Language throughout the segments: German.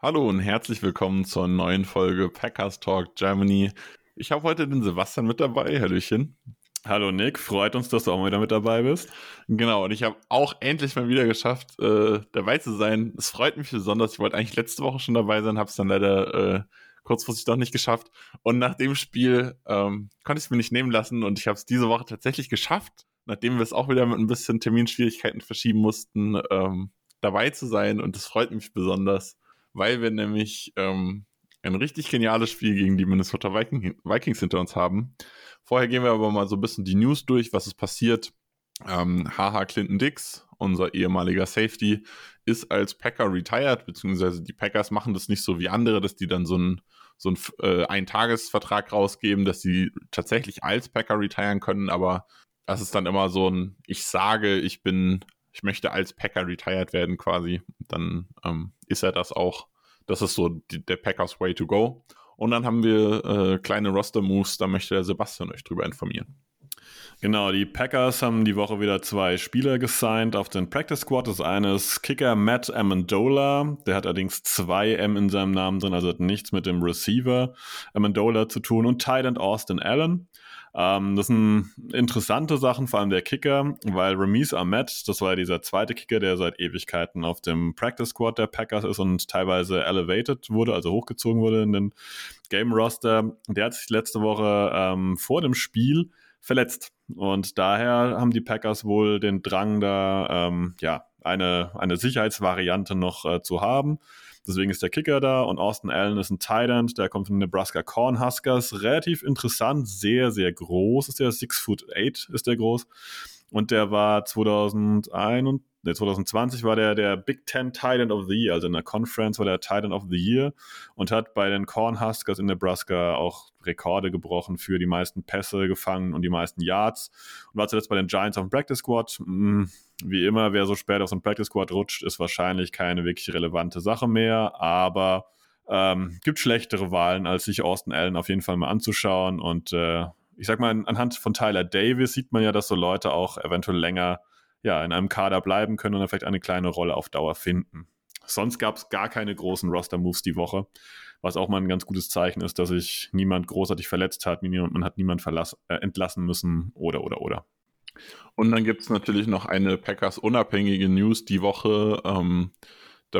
Hallo und herzlich willkommen zur neuen Folge Packers Talk Germany. Ich habe heute den Sebastian mit dabei. Hallöchen. Hallo Nick, freut uns, dass du auch mal wieder mit dabei bist. Genau, und ich habe auch endlich mal wieder geschafft, äh, dabei zu sein. Es freut mich besonders. Ich wollte eigentlich letzte Woche schon dabei sein, habe es dann leider äh, kurzfristig doch nicht geschafft. Und nach dem Spiel ähm, konnte ich es mir nicht nehmen lassen und ich habe es diese Woche tatsächlich geschafft, nachdem wir es auch wieder mit ein bisschen Terminschwierigkeiten verschieben mussten, ähm, dabei zu sein. Und das freut mich besonders, weil wir nämlich ähm, ein richtig geniales Spiel gegen die Minnesota Viking Vikings hinter uns haben. Vorher gehen wir aber mal so ein bisschen die News durch, was ist passiert. Ähm, Clinton Dix, unser ehemaliger Safety, ist als Packer retired, beziehungsweise die Packers machen das nicht so wie andere, dass die dann so einen so äh, Eintagesvertrag rausgeben, dass sie tatsächlich als Packer retiren können, aber das ist dann immer so ein, ich sage, ich bin, ich möchte als Packer retired werden quasi. Dann ähm, ist er das auch. Das ist so die, der Packers Way to go. Und dann haben wir äh, kleine Roster-Moves, da möchte der Sebastian euch drüber informieren. Genau, die Packers haben die Woche wieder zwei Spieler gesigned auf den Practice Squad. Das eine ist Kicker Matt Amendola. Der hat allerdings zwei M in seinem Namen drin, also hat nichts mit dem Receiver Amendola zu tun. Und End Austin Allen. Ähm, das sind interessante Sachen, vor allem der Kicker, weil Ramis Ahmed, das war ja dieser zweite Kicker, der seit Ewigkeiten auf dem Practice Squad der Packers ist und teilweise elevated wurde, also hochgezogen wurde in den Game Roster. Der hat sich letzte Woche ähm, vor dem Spiel verletzt. Und daher haben die Packers wohl den Drang, da ähm, ja, eine, eine Sicherheitsvariante noch äh, zu haben. Deswegen ist der Kicker da und Austin Allen ist ein Tight End, der kommt von den Nebraska Cornhuskers. Relativ interessant, sehr, sehr groß ist der, 6 foot 8 ist der groß. Und der war 2001 nee, 2020 war der der Big Ten Titan of the Year, also in der Conference war der Titan of the Year und hat bei den Cornhuskers in Nebraska auch Rekorde gebrochen für die meisten Pässe gefangen und die meisten Yards und war zuletzt bei den Giants auf dem Practice Squad. Hm, wie immer, wer so spät auf so ein Practice Squad rutscht, ist wahrscheinlich keine wirklich relevante Sache mehr, aber ähm, gibt schlechtere Wahlen, als sich Austin Allen auf jeden Fall mal anzuschauen und äh, ich sag mal, anhand von Tyler Davis sieht man ja, dass so Leute auch eventuell länger ja, in einem Kader bleiben können und dann vielleicht eine kleine Rolle auf Dauer finden. Sonst gab es gar keine großen Roster-Moves die Woche, was auch mal ein ganz gutes Zeichen ist, dass sich niemand großartig verletzt hat, man hat niemand äh, entlassen müssen oder, oder, oder. Und dann gibt es natürlich noch eine Packers-unabhängige News die Woche. Ähm,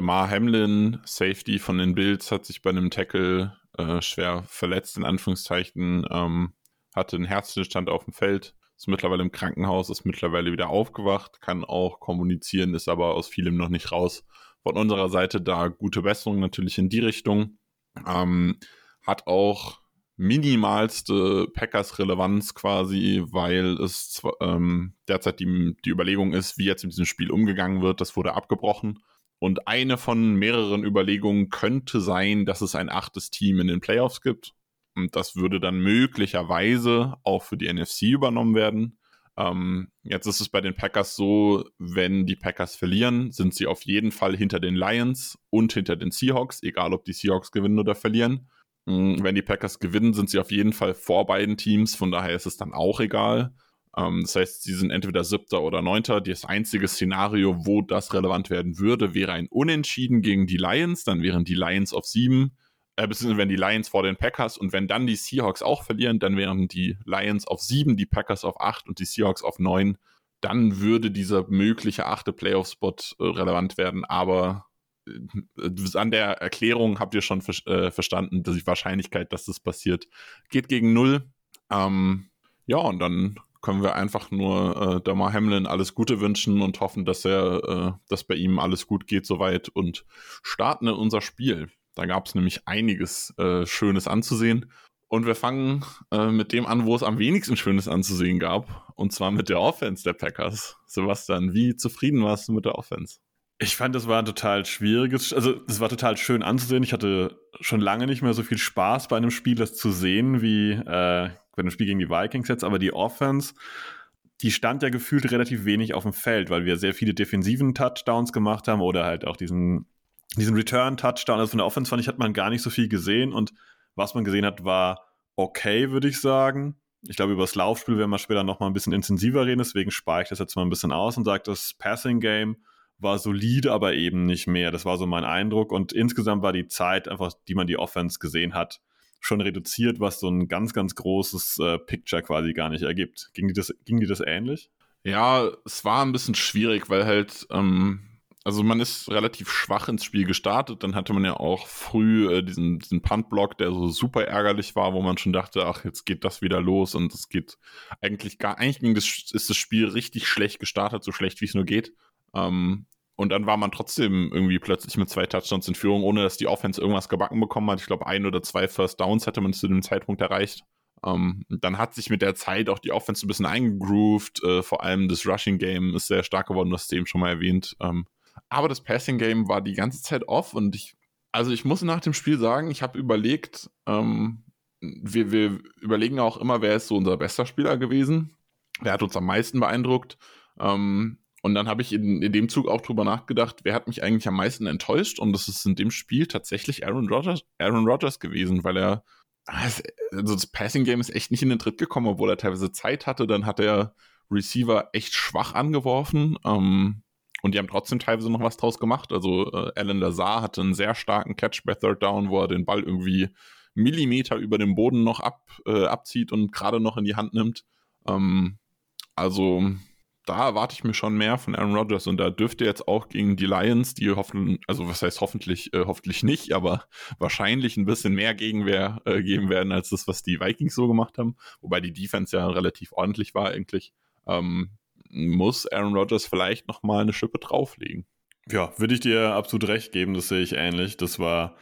Mar Hamlin, Safety von den Bills, hat sich bei einem Tackle äh, schwer verletzt, in Anführungszeichen, ähm, hatte einen Herzstillstand auf dem Feld, ist mittlerweile im Krankenhaus, ist mittlerweile wieder aufgewacht, kann auch kommunizieren, ist aber aus vielem noch nicht raus. Von unserer Seite da gute Besserung natürlich in die Richtung. Ähm, hat auch minimalste Packers-Relevanz quasi, weil es ähm, derzeit die, die Überlegung ist, wie jetzt mit diesem Spiel umgegangen wird. Das wurde abgebrochen. Und eine von mehreren Überlegungen könnte sein, dass es ein achtes Team in den Playoffs gibt. Und das würde dann möglicherweise auch für die NFC übernommen werden. Ähm, jetzt ist es bei den Packers so, wenn die Packers verlieren, sind sie auf jeden Fall hinter den Lions und hinter den Seahawks, egal ob die Seahawks gewinnen oder verlieren. Ähm, wenn die Packers gewinnen, sind sie auf jeden Fall vor beiden Teams, von daher ist es dann auch egal. Ähm, das heißt, sie sind entweder siebter oder neunter. Das einzige Szenario, wo das relevant werden würde, wäre ein Unentschieden gegen die Lions. Dann wären die Lions auf sieben äh, beziehungsweise wenn die Lions vor den Packers und wenn dann die Seahawks auch verlieren, dann wären die Lions auf sieben, die Packers auf acht und die Seahawks auf neun. Dann würde dieser mögliche achte Playoff-Spot äh, relevant werden, aber an der Erklärung habt ihr schon ver äh, verstanden, dass die Wahrscheinlichkeit, dass das passiert, geht gegen null. Ähm, ja, und dann können wir einfach nur äh, Damar Hamlin alles Gute wünschen und hoffen, dass er, äh, dass bei ihm alles gut geht soweit und starten in unser Spiel. Da gab es nämlich einiges äh, Schönes anzusehen. Und wir fangen äh, mit dem an, wo es am wenigsten Schönes anzusehen gab. Und zwar mit der Offense der Packers. Sebastian, wie zufrieden warst du mit der Offense? Ich fand, das war ein total schwieriges, also es war total schön anzusehen. Ich hatte schon lange nicht mehr so viel Spaß bei einem Spiel, das zu sehen, wie äh, bei einem Spiel gegen die Vikings jetzt, aber die Offense, die stand ja gefühlt relativ wenig auf dem Feld, weil wir sehr viele defensiven Touchdowns gemacht haben oder halt auch diesen, diesen Return-Touchdown. Also von der Offense fand ich, hat man gar nicht so viel gesehen und was man gesehen hat, war okay, würde ich sagen. Ich glaube, über das Laufspiel werden wir später nochmal ein bisschen intensiver reden, deswegen spare ich das jetzt mal ein bisschen aus und sage, das Passing-Game war solide, aber eben nicht mehr. Das war so mein Eindruck. Und insgesamt war die Zeit, einfach, die man die Offense gesehen hat, schon reduziert, was so ein ganz, ganz großes äh, Picture quasi gar nicht ergibt. Ging dir das, ging dir das ähnlich? Ja, es war ein bisschen schwierig, weil halt, ähm, also man ist relativ schwach ins Spiel gestartet. Dann hatte man ja auch früh äh, diesen, diesen Punt-Block, der so super ärgerlich war, wo man schon dachte, ach, jetzt geht das wieder los und es geht eigentlich gar, eigentlich ist das Spiel richtig schlecht gestartet, so schlecht wie es nur geht. Ähm, und dann war man trotzdem irgendwie plötzlich mit zwei Touchdowns in Führung, ohne dass die Offense irgendwas gebacken bekommen hat. Ich glaube, ein oder zwei First Downs hatte man zu dem Zeitpunkt erreicht. Ähm, dann hat sich mit der Zeit auch die Offense ein bisschen eingegroovt. Äh, vor allem das Rushing Game ist sehr stark geworden, das hast du eben schon mal erwähnt. Ähm, aber das Passing Game war die ganze Zeit off und ich, also ich muss nach dem Spiel sagen, ich habe überlegt, ähm, wir, wir überlegen auch immer, wer ist so unser bester Spieler gewesen. Wer hat uns am meisten beeindruckt? Ähm, und dann habe ich in, in dem Zug auch drüber nachgedacht, wer hat mich eigentlich am meisten enttäuscht? Und das ist in dem Spiel tatsächlich Aaron Rodgers, Aaron Rodgers gewesen, weil er, also das Passing Game ist echt nicht in den Tritt gekommen, obwohl er teilweise Zeit hatte. Dann hat er Receiver echt schwach angeworfen. Ähm, und die haben trotzdem teilweise noch was draus gemacht. Also äh, Alan Lazar hatte einen sehr starken Catch bei Third Down, wo er den Ball irgendwie Millimeter über dem Boden noch ab, äh, abzieht und gerade noch in die Hand nimmt. Ähm, also da erwarte ich mir schon mehr von Aaron Rodgers und da dürfte jetzt auch gegen die Lions, die hoffen, also was heißt hoffentlich, äh, hoffentlich nicht, aber wahrscheinlich ein bisschen mehr Gegenwehr äh, geben werden als das, was die Vikings so gemacht haben, wobei die Defense ja relativ ordentlich war eigentlich. Ähm, muss Aaron Rodgers vielleicht noch mal eine Schippe drauflegen. Ja, würde ich dir absolut recht geben, das sehe ich ähnlich. Das war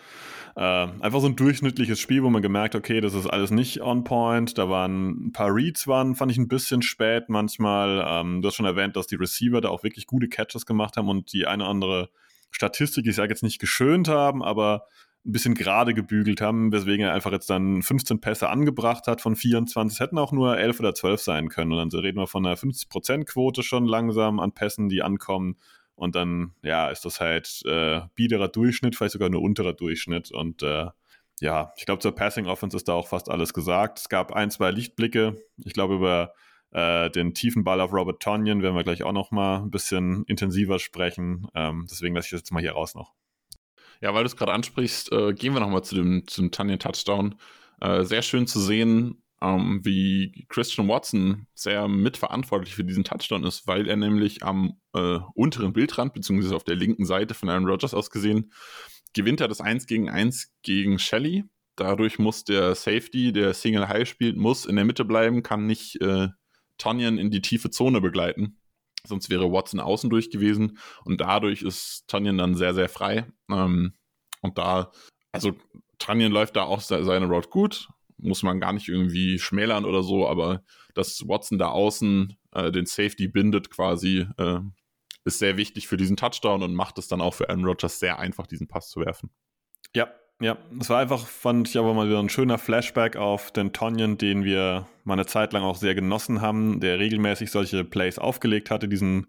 äh, einfach so ein durchschnittliches Spiel, wo man gemerkt, okay, das ist alles nicht on point. Da waren ein paar Reads, waren, fand ich ein bisschen spät manchmal. Ähm, du hast schon erwähnt, dass die Receiver da auch wirklich gute Catches gemacht haben und die eine oder andere Statistik, ich sage jetzt nicht geschönt haben, aber ein bisschen gerade gebügelt haben, weswegen er einfach jetzt dann 15 Pässe angebracht hat von 24. Es hätten auch nur 11 oder 12 sein können. Und dann reden wir von einer 50%-Quote schon langsam an Pässen, die ankommen. Und dann, ja, ist das halt äh, biederer Durchschnitt, vielleicht sogar nur unterer Durchschnitt. Und äh, ja, ich glaube, zur Passing Offense ist da auch fast alles gesagt. Es gab ein, zwei Lichtblicke. Ich glaube, über äh, den tiefen Ball auf Robert Tonyan werden wir gleich auch noch mal ein bisschen intensiver sprechen. Ähm, deswegen lasse ich das jetzt mal hier raus noch. Ja, weil du es gerade ansprichst, äh, gehen wir noch mal zu dem, zu dem Tonyan Touchdown. Äh, sehr schön zu sehen, ähm, wie Christian Watson sehr mitverantwortlich für diesen Touchdown ist, weil er nämlich am äh, unteren Bildrand, beziehungsweise auf der linken Seite von Aaron Rodgers aus gesehen, gewinnt er das 1 gegen 1 gegen Shelley. Dadurch muss der Safety, der Single High spielt, muss in der Mitte bleiben, kann nicht äh, Tonyan in die tiefe Zone begleiten. Sonst wäre Watson außen durch gewesen und dadurch ist Tonyan dann sehr, sehr frei. Ähm, und da, also Tonyan läuft da auch seine Road gut, muss man gar nicht irgendwie schmälern oder so, aber dass Watson da außen äh, den Safety bindet quasi, äh, ist sehr wichtig für diesen Touchdown und macht es dann auch für Aaron Rodgers sehr einfach, diesen Pass zu werfen. Ja, ja, es war einfach, fand ich aber mal wieder ein schöner Flashback auf den Tonyan, den wir mal eine Zeit lang auch sehr genossen haben, der regelmäßig solche Plays aufgelegt hatte, diesen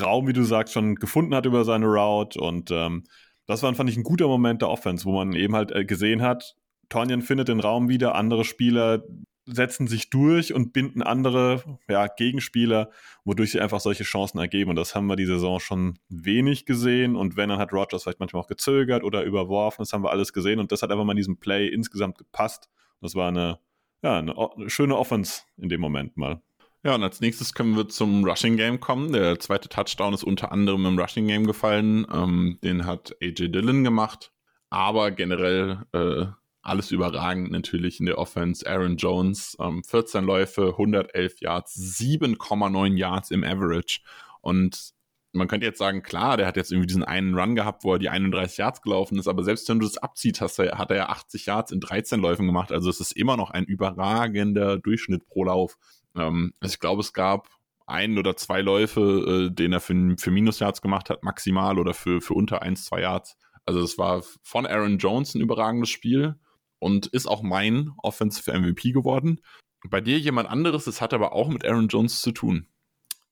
Raum, wie du sagst, schon gefunden hat über seine Route und ähm, das war, fand ich, ein guter Moment der Offense, wo man eben halt äh, gesehen hat, Tonyan findet den Raum wieder, andere Spieler setzen sich durch und binden andere ja, Gegenspieler, wodurch sie einfach solche Chancen ergeben. Und das haben wir die Saison schon wenig gesehen. Und wenn, dann hat Rogers vielleicht manchmal auch gezögert oder überworfen. Das haben wir alles gesehen. Und das hat einfach mal in diesem Play insgesamt gepasst. Das war eine, ja, eine, eine schöne Offense in dem Moment mal. Ja, und als nächstes können wir zum Rushing Game kommen. Der zweite Touchdown ist unter anderem im Rushing Game gefallen. Ähm, den hat AJ Dillon gemacht. Aber generell äh, alles überragend natürlich in der Offense. Aaron Jones, ähm, 14 Läufe, 111 Yards, 7,9 Yards im Average. Und man könnte jetzt sagen, klar, der hat jetzt irgendwie diesen einen Run gehabt, wo er die 31 Yards gelaufen ist, aber selbst wenn du das abziehst, hast hat er ja 80 Yards in 13 Läufen gemacht. Also es ist immer noch ein überragender Durchschnitt pro Lauf. Ähm, also ich glaube, es gab ein oder zwei Läufe, äh, den er für, für Minus-Yards gemacht hat, maximal oder für, für unter eins, zwei Yards. Also es war von Aaron Jones ein überragendes Spiel und ist auch mein Offensive MVP geworden. Bei dir jemand anderes, das hat aber auch mit Aaron Jones zu tun.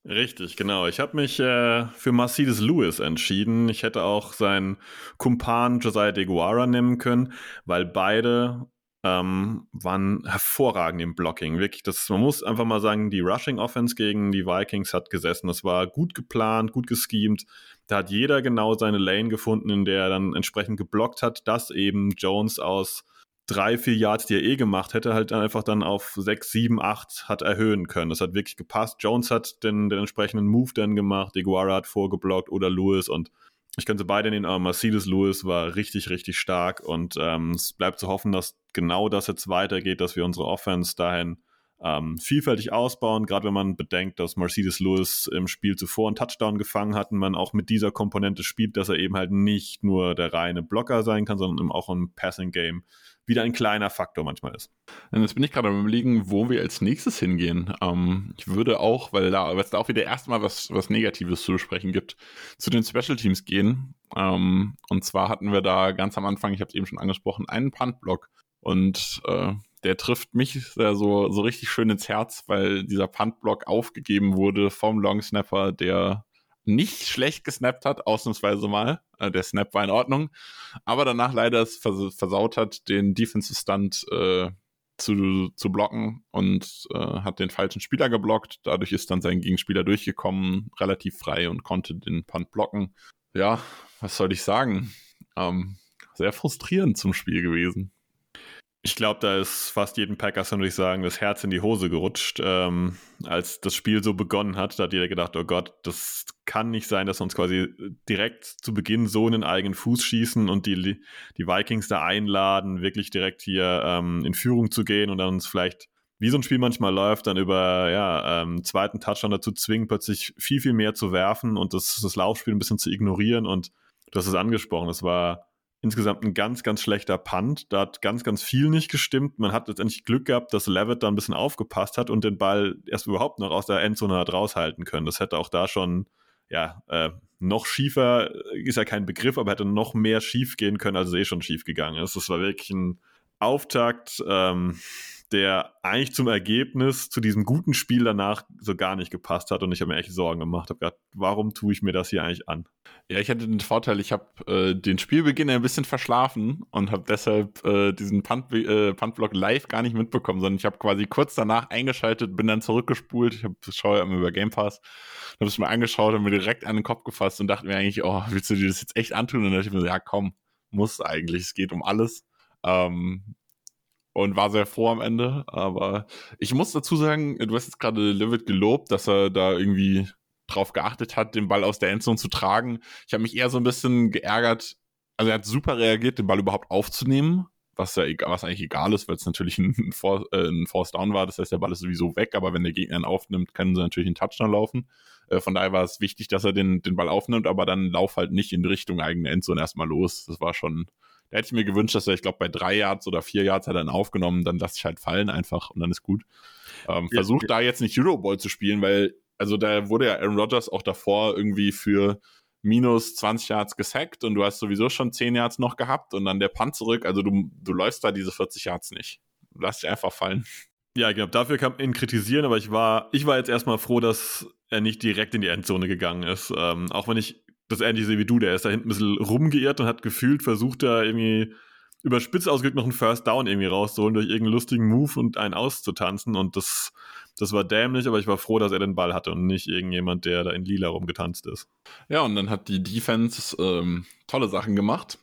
Richtig, genau. Ich habe mich äh, für Mercedes Lewis entschieden. Ich hätte auch seinen Kumpan Josiah DeGuara nehmen können, weil beide ähm, waren hervorragend im Blocking. Wirklich, das, man muss einfach mal sagen, die Rushing Offense gegen die Vikings hat gesessen. Das war gut geplant, gut geschemt. Da hat jeder genau seine Lane gefunden, in der er dann entsprechend geblockt hat, dass eben Jones aus drei, vier Yards, die er eh gemacht hätte, halt einfach dann auf sechs, sieben, acht hat erhöhen können. Das hat wirklich gepasst. Jones hat den, den entsprechenden Move dann gemacht, Iguara hat vorgeblockt oder Lewis und ich könnte beide nehmen, aber Mercedes Lewis war richtig, richtig stark und ähm, es bleibt zu hoffen, dass genau das jetzt weitergeht, dass wir unsere Offense dahin ähm, vielfältig ausbauen, gerade wenn man bedenkt, dass Mercedes Lewis im Spiel zuvor einen Touchdown gefangen hat und man auch mit dieser Komponente spielt, dass er eben halt nicht nur der reine Blocker sein kann, sondern eben auch im Passing Game wieder ein kleiner Faktor manchmal ist. Jetzt bin ich gerade am überlegen, wo wir als nächstes hingehen. Ähm, ich würde auch, weil da, es da auch wieder erstmal was, was Negatives zu besprechen gibt, zu den Special Teams gehen. Ähm, und zwar hatten wir da ganz am Anfang, ich habe es eben schon angesprochen, einen Punt-Block. Und äh, der trifft mich so, so richtig schön ins Herz, weil dieser Punt-Block aufgegeben wurde vom Long Snapper, der nicht schlecht gesnappt hat, ausnahmsweise mal. Äh, der Snap war in Ordnung. Aber danach leider es vers versaut hat, den Defensive Stunt äh, zu, zu blocken und äh, hat den falschen Spieler geblockt. Dadurch ist dann sein Gegenspieler durchgekommen, relativ frei und konnte den Punt blocken. Ja, was soll ich sagen? Ähm, sehr frustrierend zum Spiel gewesen. Ich glaube, da ist fast jedem Packers, würde ich sagen, das Herz in die Hose gerutscht. Ähm, als das Spiel so begonnen hat, da hat jeder gedacht, oh Gott, das kann nicht sein, dass wir uns quasi direkt zu Beginn so in den eigenen Fuß schießen und die, die Vikings da einladen, wirklich direkt hier ähm, in Führung zu gehen und dann uns vielleicht, wie so ein Spiel manchmal läuft, dann über ja, ähm, zweiten Touchdown dazu zwingen, plötzlich viel, viel mehr zu werfen und das, das Laufspiel ein bisschen zu ignorieren. Und hast es angesprochen, es war insgesamt ein ganz, ganz schlechter Punt. Da hat ganz, ganz viel nicht gestimmt. Man hat letztendlich Glück gehabt, dass Levitt da ein bisschen aufgepasst hat und den Ball erst überhaupt noch aus der Endzone hat raushalten können. Das hätte auch da schon, ja, äh, noch schiefer, ist ja kein Begriff, aber hätte noch mehr schief gehen können, als es eh schon schief gegangen ist. Das war wirklich ein Auftakt. Ähm, der eigentlich zum Ergebnis, zu diesem guten Spiel danach so gar nicht gepasst hat und ich habe mir echt Sorgen gemacht. Habe gedacht, warum tue ich mir das hier eigentlich an? Ja, ich hatte den Vorteil, ich habe äh, den Spielbeginn ein bisschen verschlafen und habe deshalb äh, diesen Punt, äh, Puntblock live gar nicht mitbekommen, sondern ich habe quasi kurz danach eingeschaltet, bin dann zurückgespult. Ich habe schaue immer über Game Pass, habe es mir angeschaut und mir direkt an den Kopf gefasst und dachte mir eigentlich, oh, willst du dir das jetzt echt antun? Und dann dachte ich mir, ja, komm, muss eigentlich, es geht um alles. Ähm, und war sehr froh am Ende. Aber ich muss dazu sagen, du hast jetzt gerade Levitt gelobt, dass er da irgendwie drauf geachtet hat, den Ball aus der Endzone zu tragen. Ich habe mich eher so ein bisschen geärgert. Also er hat super reagiert, den Ball überhaupt aufzunehmen, was ja was eigentlich egal ist, weil es natürlich ein, For äh, ein Force Down war. Das heißt, der Ball ist sowieso weg, aber wenn der Gegner ihn aufnimmt, können sie natürlich einen Touchdown laufen. Äh, von daher war es wichtig, dass er den, den Ball aufnimmt, aber dann lauf halt nicht in Richtung eigene Endzone erstmal los. Das war schon, da hätte ich mir gewünscht, dass er, ich glaube, bei drei Yards oder vier Yards hat er dann aufgenommen, dann lasse ich halt fallen einfach und dann ist gut. Ähm, ja, versucht ja. da jetzt nicht Euroball zu spielen, weil, also da wurde ja Aaron Rodgers auch davor irgendwie für minus 20 Yards gesackt und du hast sowieso schon 10 Yards noch gehabt und dann der Punt zurück. Also du, du läufst da diese 40 Yards nicht. Lass dich einfach fallen. Ja, ich glaube, dafür kann man ihn kritisieren, aber ich war, ich war jetzt erstmal froh, dass er nicht direkt in die Endzone gegangen ist. Ähm, auch wenn ich das ähnlich sehe wie du, der ist da hinten ein bisschen rumgeirrt und hat gefühlt versucht, da irgendwie überspitzt ausgedrückt noch einen First Down irgendwie rauszuholen durch irgendeinen lustigen Move und einen auszutanzen und das, das war dämlich, aber ich war froh, dass er den Ball hatte und nicht irgendjemand, der da in lila rumgetanzt ist. Ja, und dann hat die Defense ähm, tolle Sachen gemacht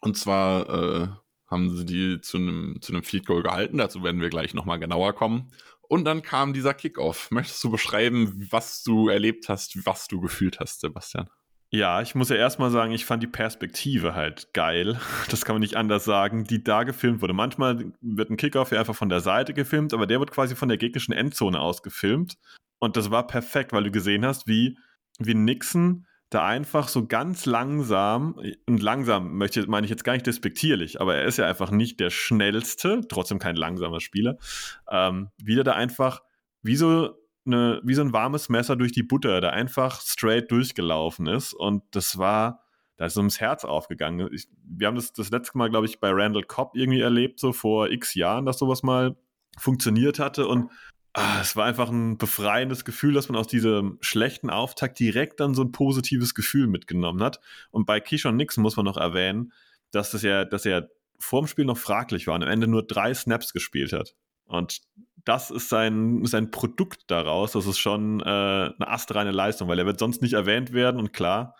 und zwar äh, haben sie die zu einem zu Field Goal gehalten, dazu werden wir gleich nochmal genauer kommen. Und dann kam dieser Kickoff. Möchtest du beschreiben, was du erlebt hast, was du gefühlt hast, Sebastian? Ja, ich muss ja erstmal sagen, ich fand die Perspektive halt geil. Das kann man nicht anders sagen, die da gefilmt wurde. Manchmal wird ein Kickoff ja einfach von der Seite gefilmt, aber der wird quasi von der gegnerischen Endzone aus gefilmt. Und das war perfekt, weil du gesehen hast, wie, wie Nixon da einfach so ganz langsam, und langsam möchte, meine ich jetzt gar nicht despektierlich, aber er ist ja einfach nicht der schnellste, trotzdem kein langsamer Spieler, ähm, wie der da einfach wie so eine, wie so ein warmes Messer durch die Butter, der einfach straight durchgelaufen ist. Und das war, da ist so ums Herz aufgegangen. Ich, wir haben das das letzte Mal, glaube ich, bei Randall Cobb irgendwie erlebt, so vor x Jahren, dass sowas mal funktioniert hatte. Und ah, es war einfach ein befreiendes Gefühl, dass man aus diesem schlechten Auftakt direkt dann so ein positives Gefühl mitgenommen hat. Und bei Keyshawn Nixon muss man noch erwähnen, dass das ja, dass er vorm Spiel noch fraglich war und am Ende nur drei Snaps gespielt hat. Und das ist sein, sein Produkt daraus. Das ist schon äh, eine astreine Leistung, weil er wird sonst nicht erwähnt werden. Und klar,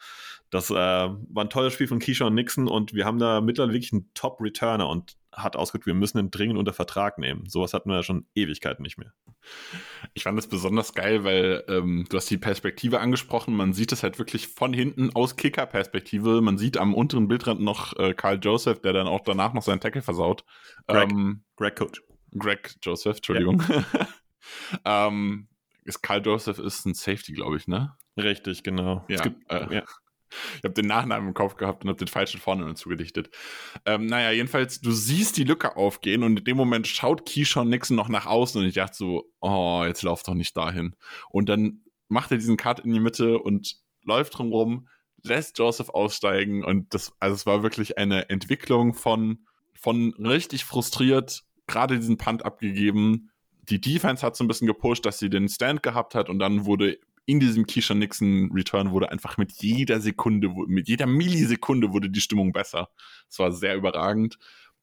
das äh, war ein tolles Spiel von Keyshawn Nixon und wir haben da mittlerweile wirklich einen Top-Returner und hat ausgedrückt, wir müssen ihn dringend unter Vertrag nehmen. Sowas hatten wir ja schon Ewigkeiten nicht mehr. Ich fand das besonders geil, weil ähm, du hast die Perspektive angesprochen. Man sieht es halt wirklich von hinten aus Kicker-Perspektive. Man sieht am unteren Bildrand noch äh, Karl Joseph, der dann auch danach noch seinen Tackle versaut. Greg, ähm, Greg Coach. Greg Joseph, Entschuldigung. Ja. ähm, ist Karl Joseph ist ein Safety, glaube ich, ne? Richtig, genau. Ja, gibt, äh, ja. Ich habe den Nachnamen im Kopf gehabt und habe den falschen Vornamen zugedichtet. Ähm, naja, jedenfalls, du siehst die Lücke aufgehen und in dem Moment schaut Keyshawn Nixon noch nach außen und ich dachte so, oh, jetzt lauf doch nicht dahin. Und dann macht er diesen Cut in die Mitte und läuft drumrum, lässt Joseph aussteigen und das, also es war wirklich eine Entwicklung von, von richtig frustriert, gerade diesen Punt abgegeben. Die Defense hat so ein bisschen gepusht, dass sie den Stand gehabt hat und dann wurde in diesem Keisha Nixon Return wurde einfach mit jeder Sekunde, mit jeder Millisekunde wurde die Stimmung besser. Es war sehr überragend.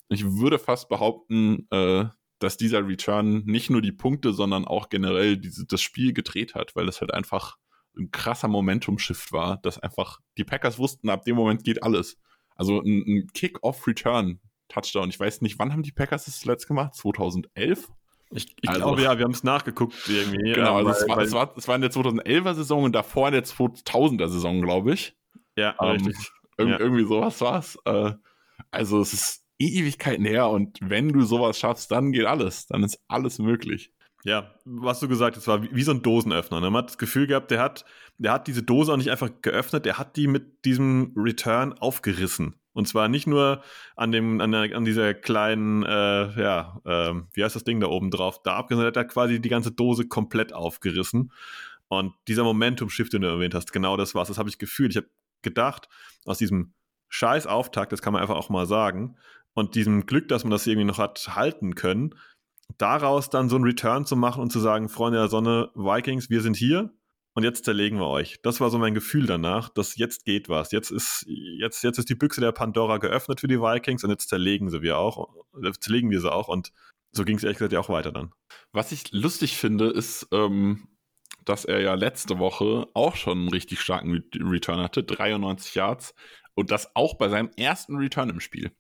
Ich würde fast behaupten, äh, dass dieser Return nicht nur die Punkte, sondern auch generell diese, das Spiel gedreht hat, weil es halt einfach ein krasser Momentum-Shift war, dass einfach die Packers wussten, ab dem Moment geht alles. Also ein, ein Kick-Off-Return, Touchdown. Ich weiß nicht, wann haben die Packers das zuletzt gemacht? 2011? Ich, ich also, glaube, ja, wir haben es nachgeguckt irgendwie. Genau, also es, war, es, war, es war in der 2011er Saison und davor in der 2000er Saison, glaube ich. Ja, ähm, richtig. Irg ja. Irgendwie sowas war es. Äh, also es ist Ewigkeiten her und wenn du sowas schaffst, dann geht alles. Dann ist alles möglich. Ja, was du gesagt hast, war wie, wie so ein Dosenöffner. Ne? Man hat das Gefühl gehabt, der hat, der hat diese Dose auch nicht einfach geöffnet, der hat die mit diesem Return aufgerissen. Und zwar nicht nur an, dem, an, der, an dieser kleinen, äh, ja, äh, wie heißt das Ding da oben drauf, da abgerissen, hat er quasi die ganze Dose komplett aufgerissen. Und dieser Momentum-Shift, den du erwähnt hast, genau das war's. Das habe ich gefühlt. Ich habe gedacht, aus diesem scheiß Auftakt, das kann man einfach auch mal sagen, und diesem Glück, dass man das irgendwie noch hat halten können, daraus dann so einen Return zu machen und zu sagen, Freunde der Sonne, Vikings, wir sind hier, und jetzt zerlegen wir euch. Das war so mein Gefühl danach, dass jetzt geht was. Jetzt ist, jetzt, jetzt ist die Büchse der Pandora geöffnet für die Vikings und jetzt zerlegen sie wir auch, äh, zerlegen wir sie auch und so ging es ehrlich gesagt ja auch weiter dann. Was ich lustig finde, ist, ähm, dass er ja letzte Woche auch schon einen richtig starken Return hatte, 93 Yards und das auch bei seinem ersten Return im Spiel.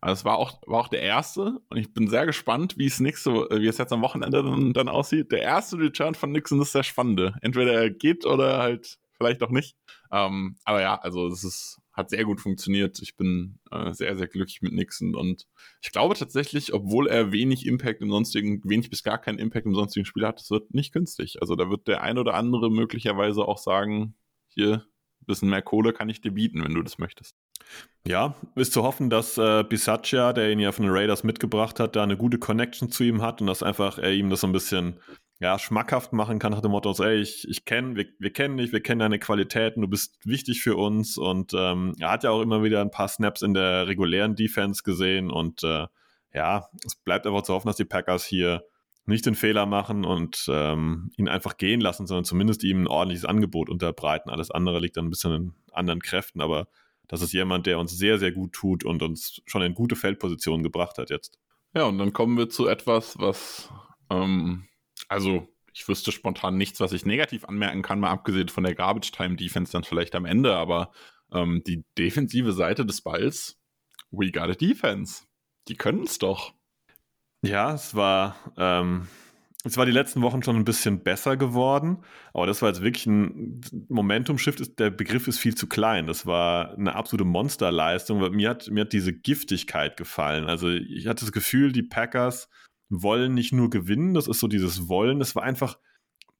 Also es war auch, war auch der erste und ich bin sehr gespannt, wie es nächste, äh, wie es jetzt am Wochenende dann, dann aussieht. Der erste Return von Nixon ist sehr spannende. Entweder er geht oder halt vielleicht auch nicht. Ähm, aber ja, also es ist, hat sehr gut funktioniert. Ich bin äh, sehr, sehr glücklich mit Nixon und ich glaube tatsächlich, obwohl er wenig Impact im sonstigen, wenig bis gar keinen Impact im sonstigen Spiel hat, es wird nicht günstig. Also da wird der ein oder andere möglicherweise auch sagen, hier, bisschen mehr Kohle kann ich dir bieten, wenn du das möchtest. Ja, ist zu hoffen, dass äh, Bisaccia, der ihn ja von den Raiders mitgebracht hat, da eine gute Connection zu ihm hat und dass einfach er ihm das so ein bisschen ja, schmackhaft machen kann nach dem Motto, ey, ich, ich kenne, wir, wir kennen dich, wir kennen deine Qualitäten, du bist wichtig für uns und ähm, er hat ja auch immer wieder ein paar Snaps in der regulären Defense gesehen und äh, ja, es bleibt einfach zu hoffen, dass die Packers hier nicht den Fehler machen und ähm, ihn einfach gehen lassen, sondern zumindest ihm ein ordentliches Angebot unterbreiten. Alles andere liegt dann ein bisschen in anderen Kräften, aber das ist jemand, der uns sehr, sehr gut tut und uns schon in gute Feldpositionen gebracht hat jetzt. Ja, und dann kommen wir zu etwas, was, ähm, also ich wüsste spontan nichts, was ich negativ anmerken kann, mal abgesehen von der Garbage Time Defense dann vielleicht am Ende, aber ähm, die defensive Seite des Balls, we got a defense. Die können es doch. Ja, es war, ähm, es war die letzten Wochen schon ein bisschen besser geworden, aber das war jetzt wirklich ein Momentum-Shift. Der Begriff ist viel zu klein. Das war eine absolute Monsterleistung, weil mir hat, mir hat diese Giftigkeit gefallen. Also ich hatte das Gefühl, die Packers wollen nicht nur gewinnen, das ist so dieses Wollen. Es war einfach,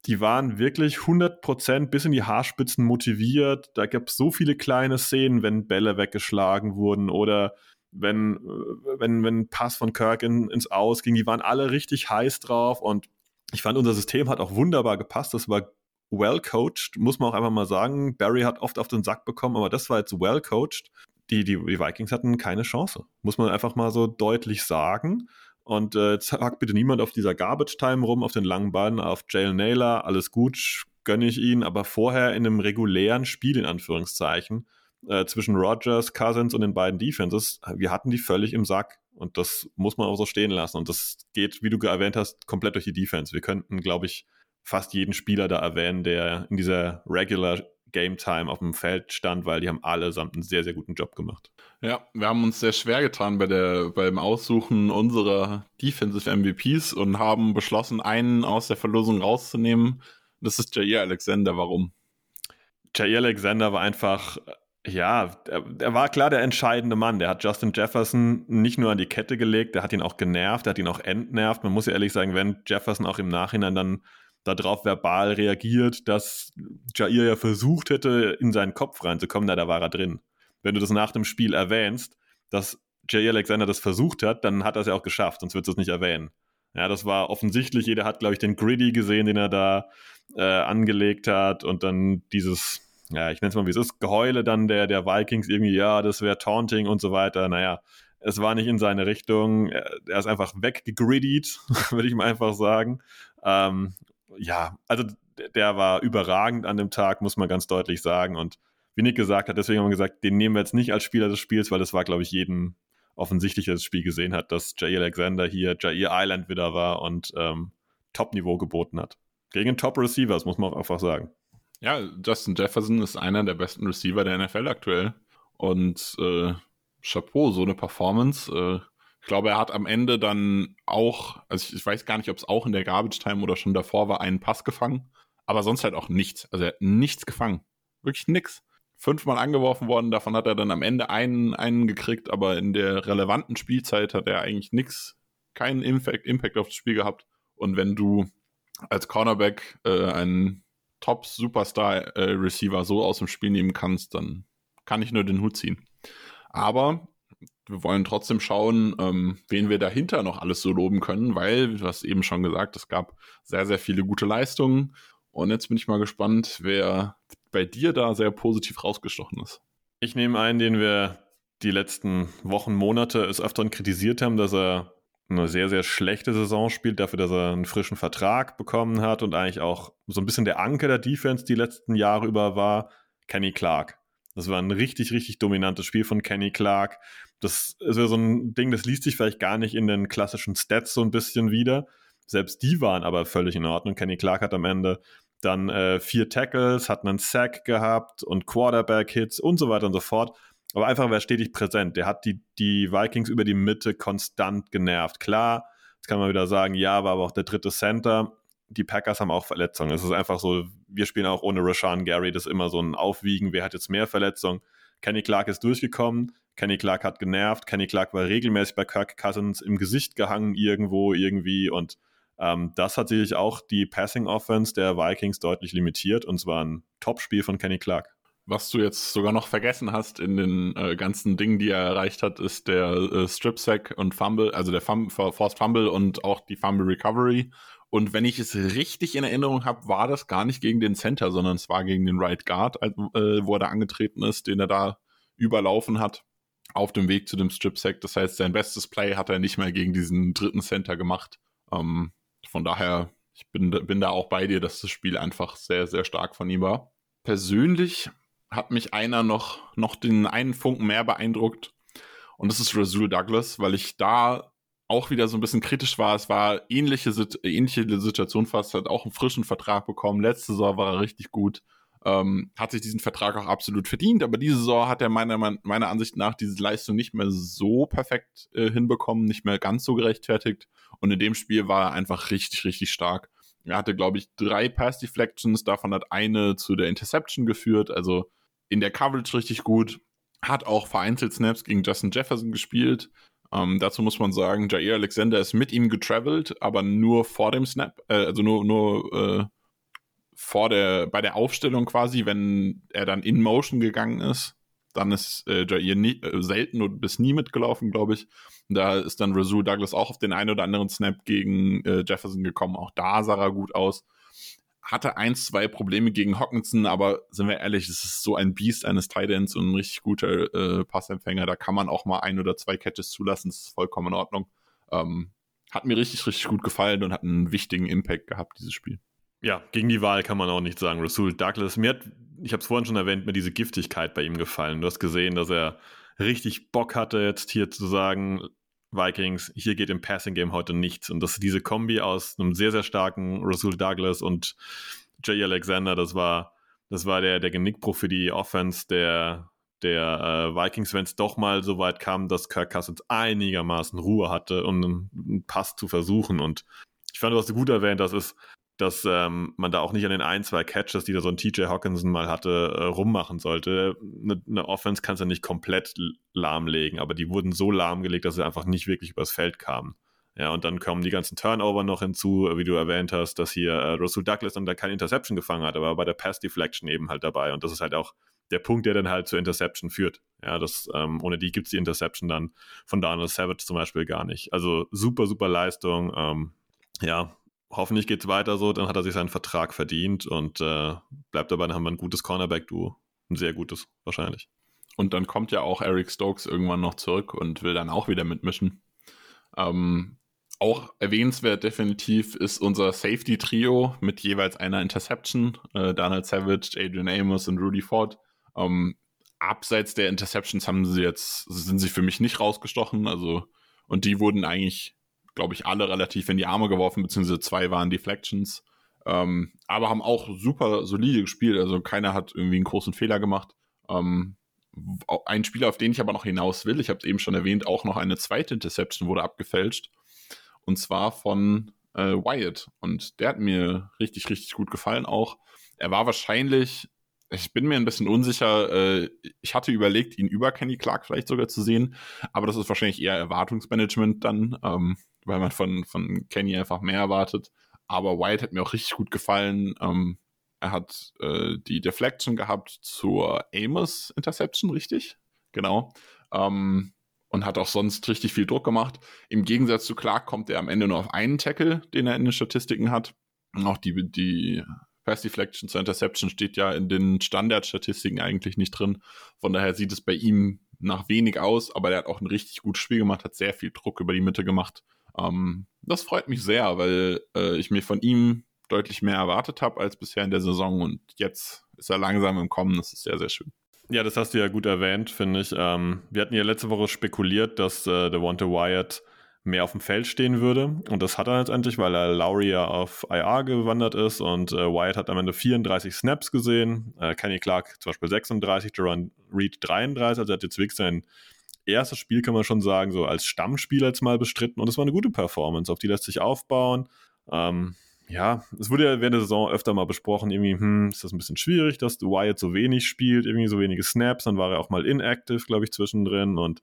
die waren wirklich 100% bis in die Haarspitzen motiviert. Da gab es so viele kleine Szenen, wenn Bälle weggeschlagen wurden oder wenn, wenn, wenn ein Pass von Kirk in, ins Aus ging. Die waren alle richtig heiß drauf und Ich fand, unser System hat auch wunderbar gepasst. Das war well coached, muss man auch einfach mal sagen. Barry hat oft auf den Sack bekommen, aber das war jetzt well coached. Die, die, die Vikings hatten keine Chance. Muss man einfach mal so deutlich sagen. Und äh, jetzt hackt bitte niemand auf dieser Garbage-Time rum, auf den langen Ballen, auf Jalen Naylor, alles gut, gönne ich ihn, aber vorher in einem regulären Spiel, in Anführungszeichen, äh, zwischen Rogers, Cousins und den beiden Defenses, wir hatten die völlig im Sack. Und das muss man auch so stehen lassen. Und das geht, wie du erwähnt hast, komplett durch die Defense. Wir könnten, glaube ich, fast jeden Spieler da erwähnen, der in dieser Regular Game Time auf dem Feld stand, weil die haben allesamt einen sehr, sehr guten Job gemacht. Ja, wir haben uns sehr schwer getan bei der, beim Aussuchen unserer Defensive MVPs und haben beschlossen, einen aus der Verlosung rauszunehmen. Das ist Jair Alexander. Warum? Jair Alexander war einfach, ja, er, war klar der entscheidende Mann. Der hat Justin Jefferson nicht nur an die Kette gelegt, der hat ihn auch genervt, der hat ihn auch entnervt. Man muss ja ehrlich sagen, wenn Jefferson auch im Nachhinein dann darauf verbal reagiert, dass Jair ja versucht hätte, in seinen Kopf reinzukommen, da war er drin. Wenn du das nach dem Spiel erwähnst, dass Jair Alexander das versucht hat, dann hat er es ja auch geschafft, sonst würdest du es nicht erwähnen. Ja, das war offensichtlich, jeder hat, glaube ich, den Gritty gesehen, den er da äh, angelegt hat und dann dieses, ja, ich nenne es mal, wie es ist, Geheule dann der, der Vikings irgendwie, ja, das wäre Taunting und so weiter. Naja, es war nicht in seine Richtung. Er, ist einfach weggegriddied, würde ich mal einfach sagen. Ähm, ja, also der war überragend an dem Tag, muss man ganz deutlich sagen. Und wie Nick gesagt hat, deswegen haben wir gesagt, den nehmen wir jetzt nicht als Spieler des Spiels, weil das war, glaube ich, jedem offensichtlich, der das Spiel gesehen hat, dass Jair Alexander hier Jair Island wieder war und ähm, Top-Niveau geboten hat. Gegen Top-Receivers, muss man auch einfach sagen. Ja, Justin Jefferson ist einer der besten Receiver der NFL aktuell. Und äh, Chapeau, so eine Performance. Äh, ich glaube, er hat am Ende dann auch, also ich, ich weiß gar nicht, ob es auch in der Garbage Time oder schon davor war, einen Pass gefangen, aber sonst halt auch nichts. Also er hat nichts gefangen. Wirklich nichts. Fünfmal angeworfen worden, davon hat er dann am Ende einen, einen gekriegt, aber in der relevanten Spielzeit hat er eigentlich nichts, keinen Impact, Impact auf das Spiel gehabt. Und wenn du als Cornerback äh, einen Top-Superstar-Receiver so aus dem Spiel nehmen kannst, dann kann ich nur den Hut ziehen. Aber wir wollen trotzdem schauen, ähm, wen wir dahinter noch alles so loben können, weil, du hast eben schon gesagt, es gab sehr, sehr viele gute Leistungen. Und jetzt bin ich mal gespannt, wer bei dir da sehr positiv rausgestochen ist. Ich nehme einen, den wir die letzten Wochen, Monate es öfter kritisiert haben, dass er eine sehr, sehr schlechte Saison spielt, dafür, dass er einen frischen Vertrag bekommen hat und eigentlich auch so ein bisschen der Anker der Defense die letzten Jahre über war, Kenny Clark. Das war ein richtig, richtig dominantes Spiel von Kenny Clark. Das ist ja so ein Ding, das liest sich vielleicht gar nicht in den klassischen Stats so ein bisschen wieder. Selbst die waren aber völlig in Ordnung. Kenny Clark hat am Ende dann äh, vier Tackles, hat einen Sack gehabt und Quarterback-Hits und so weiter und so fort. Aber einfach war stetig präsent. Der hat die, die Vikings über die Mitte konstant genervt. Klar, jetzt kann man wieder sagen, ja, war aber auch der dritte Center. Die Packers haben auch Verletzungen. Es ist einfach so, wir spielen auch ohne Rashawn Gary. Das ist immer so ein Aufwiegen. Wer hat jetzt mehr Verletzungen? Kenny Clark ist durchgekommen. Kenny Clark hat genervt. Kenny Clark war regelmäßig bei Kirk Cousins im Gesicht gehangen irgendwo irgendwie und ähm, das hat sicherlich auch die Passing Offense der Vikings deutlich limitiert und zwar ein Top-Spiel von Kenny Clark. Was du jetzt sogar noch vergessen hast in den äh, ganzen Dingen, die er erreicht hat, ist der äh, Strip Sack und Fumble, also der Fum Forced Fumble und auch die Fumble Recovery. Und wenn ich es richtig in Erinnerung habe, war das gar nicht gegen den Center, sondern es war gegen den Right Guard, äh, wo er da angetreten ist, den er da überlaufen hat auf dem Weg zu dem Strip Sack. Das heißt, sein bestes Play hat er nicht mehr gegen diesen dritten Center gemacht. Ähm, von daher, ich bin, bin da auch bei dir, dass das Spiel einfach sehr, sehr stark von ihm war. Persönlich hat mich einer noch, noch den einen Funken mehr beeindruckt. Und das ist Rasul Douglas, weil ich da auch wieder so ein bisschen kritisch war. Es war ähnliche, ähnliche Situation fast, hat auch einen frischen Vertrag bekommen. Letzte Saison war er richtig gut. Ähm, hat sich diesen Vertrag auch absolut verdient, aber diese Saison hat er meiner, meiner Ansicht nach diese Leistung nicht mehr so perfekt äh, hinbekommen, nicht mehr ganz so gerechtfertigt. Und in dem Spiel war er einfach richtig, richtig stark. Er hatte, glaube ich, drei Pass Deflections, davon hat eine zu der Interception geführt, also in der Coverage richtig gut. Hat auch vereinzelt Snaps gegen Justin Jefferson gespielt. Ähm, dazu muss man sagen, Jair Alexander ist mit ihm getravelt, aber nur vor dem Snap, äh, also nur, nur äh, vor der, bei der Aufstellung quasi, wenn er dann in Motion gegangen ist. Dann ist äh, Jair nie, äh, selten und bis nie mitgelaufen, glaube ich. Da ist dann Rasul Douglas auch auf den einen oder anderen Snap gegen äh, Jefferson gekommen. Auch da sah er gut aus. Hatte eins, zwei Probleme gegen Hawkinson, aber sind wir ehrlich, es ist so ein Biest eines Titans und ein richtig guter äh, Passempfänger. Da kann man auch mal ein oder zwei Catches zulassen. Das ist vollkommen in Ordnung. Ähm, hat mir richtig, richtig gut gefallen und hat einen wichtigen Impact gehabt, dieses Spiel. Ja, gegen die Wahl kann man auch nicht sagen. Rasul Douglas, mir hat, ich habe es vorhin schon erwähnt, mir diese Giftigkeit bei ihm gefallen. Du hast gesehen, dass er richtig Bock hatte, jetzt hier zu sagen, Vikings, hier geht im Passing Game heute nichts. Und dass diese Kombi aus einem sehr, sehr starken Rasul Douglas und Jay Alexander, das war, das war der, der Genickbruch für die Offense der, der äh, Vikings, wenn es doch mal so weit kam, dass Kirk Cousins einigermaßen Ruhe hatte, um einen, einen Pass zu versuchen. Und ich fand, du hast gut erwähnt, das ist dass ähm, man da auch nicht an den ein, zwei Catches, die da so ein TJ Hawkinson mal hatte, äh, rummachen sollte. Eine, eine Offense kannst du nicht komplett lahmlegen, aber die wurden so lahmgelegt, dass sie einfach nicht wirklich übers Feld kamen. Ja, und dann kommen die ganzen Turnover noch hinzu, wie du erwähnt hast, dass hier äh, Russell Douglas dann da keine Interception gefangen hat, aber bei der Pass Deflection eben halt dabei. Und das ist halt auch der Punkt, der dann halt zur Interception führt. Ja, das, ähm, ohne die gibt es die Interception dann von Donald Savage zum Beispiel gar nicht. Also super, super Leistung. Ähm, ja, hoffentlich geht es weiter so, dann hat er sich seinen Vertrag verdient und äh, bleibt dabei, dann haben wir ein gutes Cornerback-Duo. Ein sehr gutes, wahrscheinlich. Und dann kommt ja auch Eric Stokes irgendwann noch zurück und will dann auch wieder mitmischen. Ähm, auch erwähnenswert definitiv ist unser Safety-Trio mit jeweils einer Interception. Äh, Donald Savage, Adrian Amos und Rudy Ford. Ähm, abseits der Interceptions haben sie jetzt, sind sie für mich nicht rausgestochen. Also, und die wurden eigentlich glaube ich, alle relativ in die Arme geworfen, beziehungsweise zwei waren Deflections. Ähm, aber haben auch super solide gespielt. Also keiner hat irgendwie einen großen Fehler gemacht. Ähm, ein Spieler, auf den ich aber noch hinaus will, ich habe es eben schon erwähnt, auch noch eine zweite Interception wurde abgefälscht. Und zwar von äh, Wyatt. Und der hat mir richtig, richtig gut gefallen auch. Er war wahrscheinlich, ich bin mir ein bisschen unsicher, äh, ich hatte überlegt, ihn über Kenny Clark vielleicht sogar zu sehen, aber das ist wahrscheinlich eher Erwartungsmanagement dann. Ähm, weil man von, von Kenny einfach mehr erwartet. Aber White hat mir auch richtig gut gefallen. Ähm, er hat äh, die Deflection gehabt zur Amos Interception, richtig? Genau. Ähm, und hat auch sonst richtig viel Druck gemacht. Im Gegensatz zu Clark kommt er am Ende nur auf einen Tackle, den er in den Statistiken hat. Und auch die, die Pass Deflection zur Interception steht ja in den Standardstatistiken eigentlich nicht drin. Von daher sieht es bei ihm nach wenig aus, aber er hat auch ein richtig gutes Spiel gemacht, hat sehr viel Druck über die Mitte gemacht ähm, das freut mich sehr, weil äh, ich mir von ihm deutlich mehr erwartet habe als bisher in der Saison und jetzt ist er langsam im Kommen. Das ist sehr, sehr schön. Ja, das hast du ja gut erwähnt, finde ich. Ähm, wir hatten ja letzte Woche spekuliert, dass äh, der Wante Wyatt mehr auf dem Feld stehen würde. Und das hat er letztendlich, weil er Lowry ja auf IR gewandert ist und äh, Wyatt hat am Ende 34 Snaps gesehen. Äh, Kenny Clark zum Beispiel 36, Jerron Reed 33. Also er hat jetzt wirklich sein erstes Spiel, kann man schon sagen, so als Stammspieler jetzt mal bestritten und es war eine gute Performance, auf die lässt sich aufbauen. Ähm, ja, es wurde ja während der Saison öfter mal besprochen, irgendwie, hm, ist das ein bisschen schwierig, dass Wyatt so wenig spielt, irgendwie so wenige Snaps, dann war er auch mal inactive, glaube ich, zwischendrin und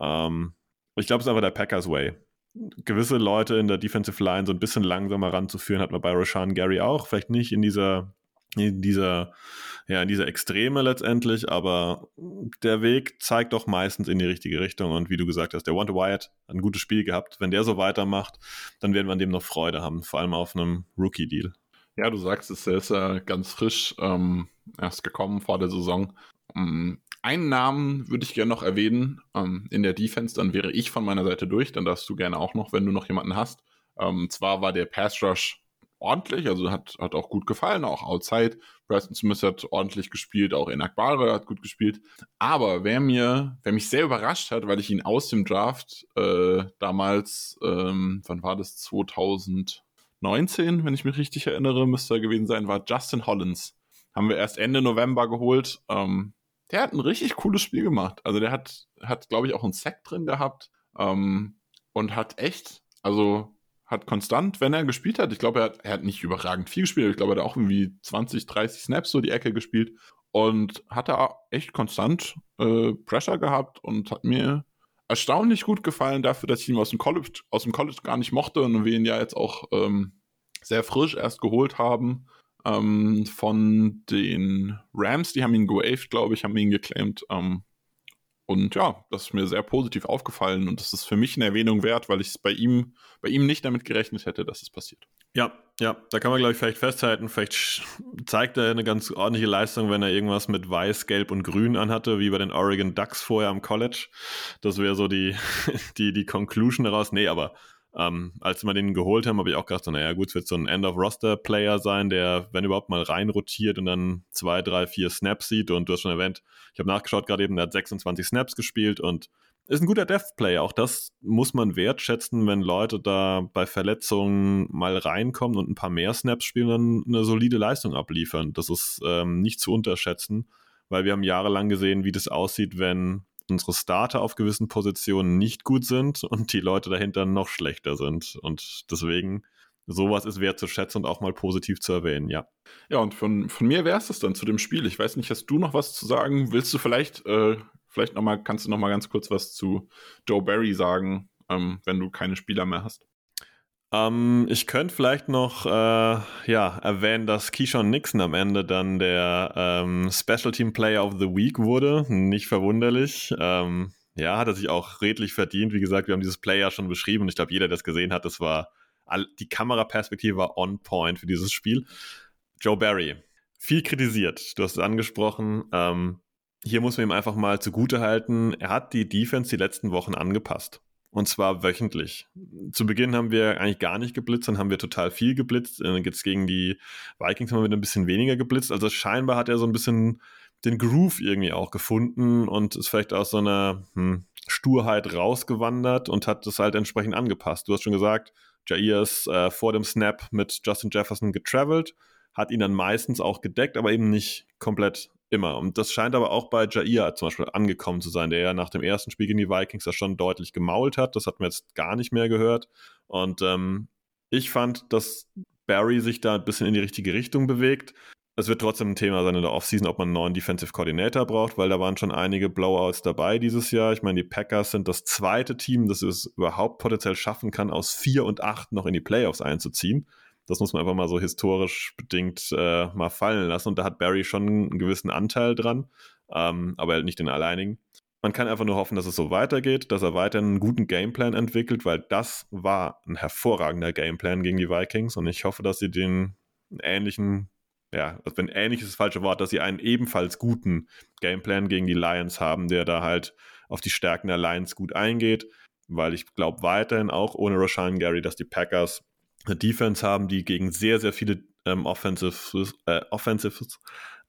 ähm, ich glaube, es ist einfach der Packers Way. Gewisse Leute in der Defensive Line so ein bisschen langsamer ranzuführen, hat man bei Rashan Gary auch, vielleicht nicht in dieser dieser, ja, in dieser Extreme letztendlich, aber der Weg zeigt doch meistens in die richtige Richtung. Und wie du gesagt hast, der Wanda Wyatt hat ein gutes Spiel gehabt. Wenn der so weitermacht, dann werden wir an dem noch Freude haben, vor allem auf einem Rookie-Deal. Ja, du sagst es, er ist ja ganz frisch ähm, erst gekommen vor der Saison. Um, ähm, einen Namen würde ich gerne noch erwähnen ähm, in der Defense, dann wäre ich von meiner Seite durch, dann darfst du gerne auch noch, wenn du noch jemanden hast. Ähm, zwar war der Pass Rush ordentlich, also hat, hat auch gut gefallen, auch outside. Preston Smith hat ordentlich gespielt, auch Enak Barre hat gut gespielt. Aber wer mir, wer mich sehr überrascht hat, weil ich ihn aus dem Draft äh, damals, ähm, wann war das, 2019, wenn ich mich richtig erinnere, müsste er gewesen sein, war Justin Hollins. Haben wir erst Ende November geholt. Ähm, der hat ein richtig cooles Spiel gemacht. Also der hat, hat glaube ich, auch einen Sack drin gehabt ähm, und hat echt, also hat konstant, wenn er gespielt hat, ich glaube, er hat, er hat nicht überragend viel gespielt, ich glaube, er hat auch irgendwie 20, 30 Snaps so die Ecke gespielt und hat da echt konstant äh, Pressure gehabt und hat mir erstaunlich gut gefallen dafür, dass ich ihn aus dem College, aus dem College gar nicht mochte und wir ihn ja jetzt auch ähm, sehr frisch erst geholt haben. ähm, von den Rams. Die haben ihn gewaved, glaube ich, haben ihn geclaimed. Ähm, und ja, das ist mir sehr positiv aufgefallen und das ist für mich eine Erwähnung wert, weil ich es bei ihm, bei ihm nicht damit gerechnet hätte, dass es passiert. Ja, ja, da kann man, glaube ich, vielleicht festhalten, vielleicht zeigt er eine ganz ordentliche Leistung, wenn er irgendwas mit Weiß, Gelb und Grün anhatte, wie bei den Oregon Ducks vorher am College. Das wäre so die, die, die Conclusion daraus. Nee, aber ähm, als wir den geholt haben, habe ich auch gedacht, so, naja gut, es wird so ein End-of-Roster-Player sein, der, wenn überhaupt, mal reinrotiert und dann zwei, drei, vier Snaps sieht. Und du hast schon erwähnt, ich habe nachgeschaut gerade eben, der hat 26 Snaps gespielt und ist ein guter Death-Player. Auch das muss man wertschätzen, wenn Leute da bei Verletzungen mal reinkommen und ein paar mehr Snaps spielen, dann eine solide Leistung abliefern. Das ist ähm, nicht zu unterschätzen, weil wir haben jahrelang gesehen, wie das aussieht, wenn unsere Starter auf gewissen Positionen nicht gut sind und die Leute dahinter noch schlechter sind. Und deswegen, sowas ist wertzuschätzen und auch mal positiv zu erwähnen, ja. Ja, und von, von mir wäre es das dann zu dem Spiel. Ich weiß nicht, hast du noch was zu sagen? Willst du vielleicht, äh, vielleicht noch mal, kannst du noch mal ganz kurz was zu Joe Barry sagen, ähm, wenn du keine Spieler mehr hast? Ähm, ich könnte vielleicht noch äh, ja, erwähnen, dass Keyshawn Nixon am Ende dann der ähm, Special Team Player of the Week wurde. Nicht verwunderlich. Ähm, ja, hat er sich auch redlich verdient. Wie gesagt, wir haben dieses Player schon beschrieben und ich glaube, jeder, der es gesehen hat, das war die Kameraperspektive war on point für dieses Spiel. Joe Barry, viel kritisiert. Du hast es angesprochen. Ähm, hier muss man ihm einfach mal zugute halten. Er hat die Defense die letzten Wochen angepasst. Und zwar wöchentlich. Zu Beginn haben wir eigentlich gar nicht geblitzt, dann haben wir total viel geblitzt. Äh, jetzt gegen die Vikings haben wir wieder ein bisschen weniger geblitzt. Also scheinbar hat er so ein bisschen den Groove irgendwie auch gefunden und ist vielleicht aus so einer hm, Sturheit rausgewandert und hat das halt entsprechend angepasst. Du hast schon gesagt, Jair ist äh, vor dem Snap mit Justin Jefferson getravelt, hat ihn dann meistens auch gedeckt, aber eben nicht komplett Immer. Und das scheint aber auch bei Jair zum Beispiel angekommen zu sein, der ja nach dem ersten Spiel gegen die Vikings das schon deutlich gemault hat. Das hat man jetzt gar nicht mehr gehört. Und ähm, ich fand, dass Barry sich da ein bisschen in die richtige Richtung bewegt. Es wird trotzdem ein Thema sein in der Offseason, ob man einen neuen Defensive Coordinator braucht, weil da waren schon einige Blowouts dabei dieses Jahr. Ich meine, die Packers sind das zweite Team, das es überhaupt potenziell schaffen kann, aus vier und acht noch in die Playoffs einzuziehen. Das muss man einfach mal so historisch bedingt äh, mal fallen lassen. Und da hat Barry schon einen gewissen Anteil dran, ähm, aber halt nicht den alleinigen. Man kann einfach nur hoffen, dass es so weitergeht, dass er weiter einen guten Gameplan entwickelt, weil das war ein hervorragender Gameplan gegen die Vikings und ich hoffe, dass sie den ähnlichen, ja, also wenn ähnlich ist das falsche Wort, dass sie einen ebenfalls guten Gameplan gegen die Lions haben, der da halt auf die Stärken der Lions gut eingeht, weil ich glaube weiterhin auch ohne Rashan Gary, dass die Packers eine Defense haben, die gegen sehr, sehr viele ähm, Offensives, äh, Offensives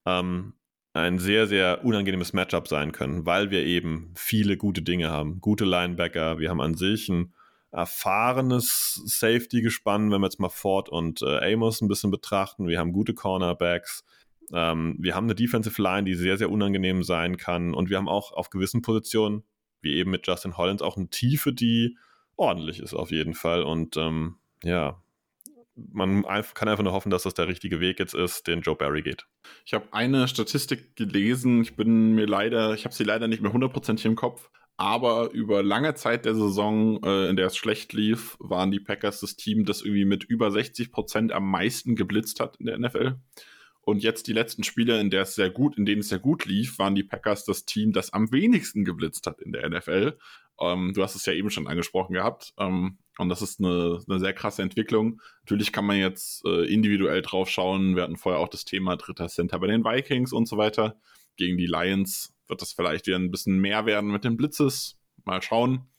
ähm, ein sehr, sehr unangenehmes Matchup sein können, weil wir eben viele gute Dinge haben. Gute Linebacker, wir haben an sich ein erfahrenes Safety-Gespann, wenn wir jetzt mal Ford und äh, Amos ein bisschen betrachten. Wir haben gute Cornerbacks. Ähm, wir haben eine Defensive Line, die sehr, sehr unangenehm sein kann. Und wir haben auch auf gewissen Positionen, wie eben mit Justin Hollins, auch eine Tiefe, die ordentlich ist auf jeden Fall. Und ähm, ja, man kann einfach nur hoffen, dass das der richtige Weg jetzt ist, den Joe Barry geht. Ich habe eine Statistik gelesen, ich bin mir leider, ich habe sie leider nicht mehr hundertprozentig im Kopf, aber über lange Zeit der Saison, äh, in der es schlecht lief, waren die Packers das Team, das irgendwie mit über 60 Prozent am meisten geblitzt hat in der NFL. Und jetzt die letzten Spiele, in der es sehr gut, in denen es sehr gut lief, waren die Packers das Team, das am wenigsten geblitzt hat in der NFL. Ähm, du hast es ja eben schon angesprochen gehabt. Ähm, und das ist eine, eine sehr krasse Entwicklung. Natürlich kann man jetzt äh, individuell drauf schauen. Wir hatten vorher auch das Thema dritter Center bei den Vikings und so weiter. Gegen die Lions wird das vielleicht wieder ein bisschen mehr werden mit den Blitzes. Mal schauen.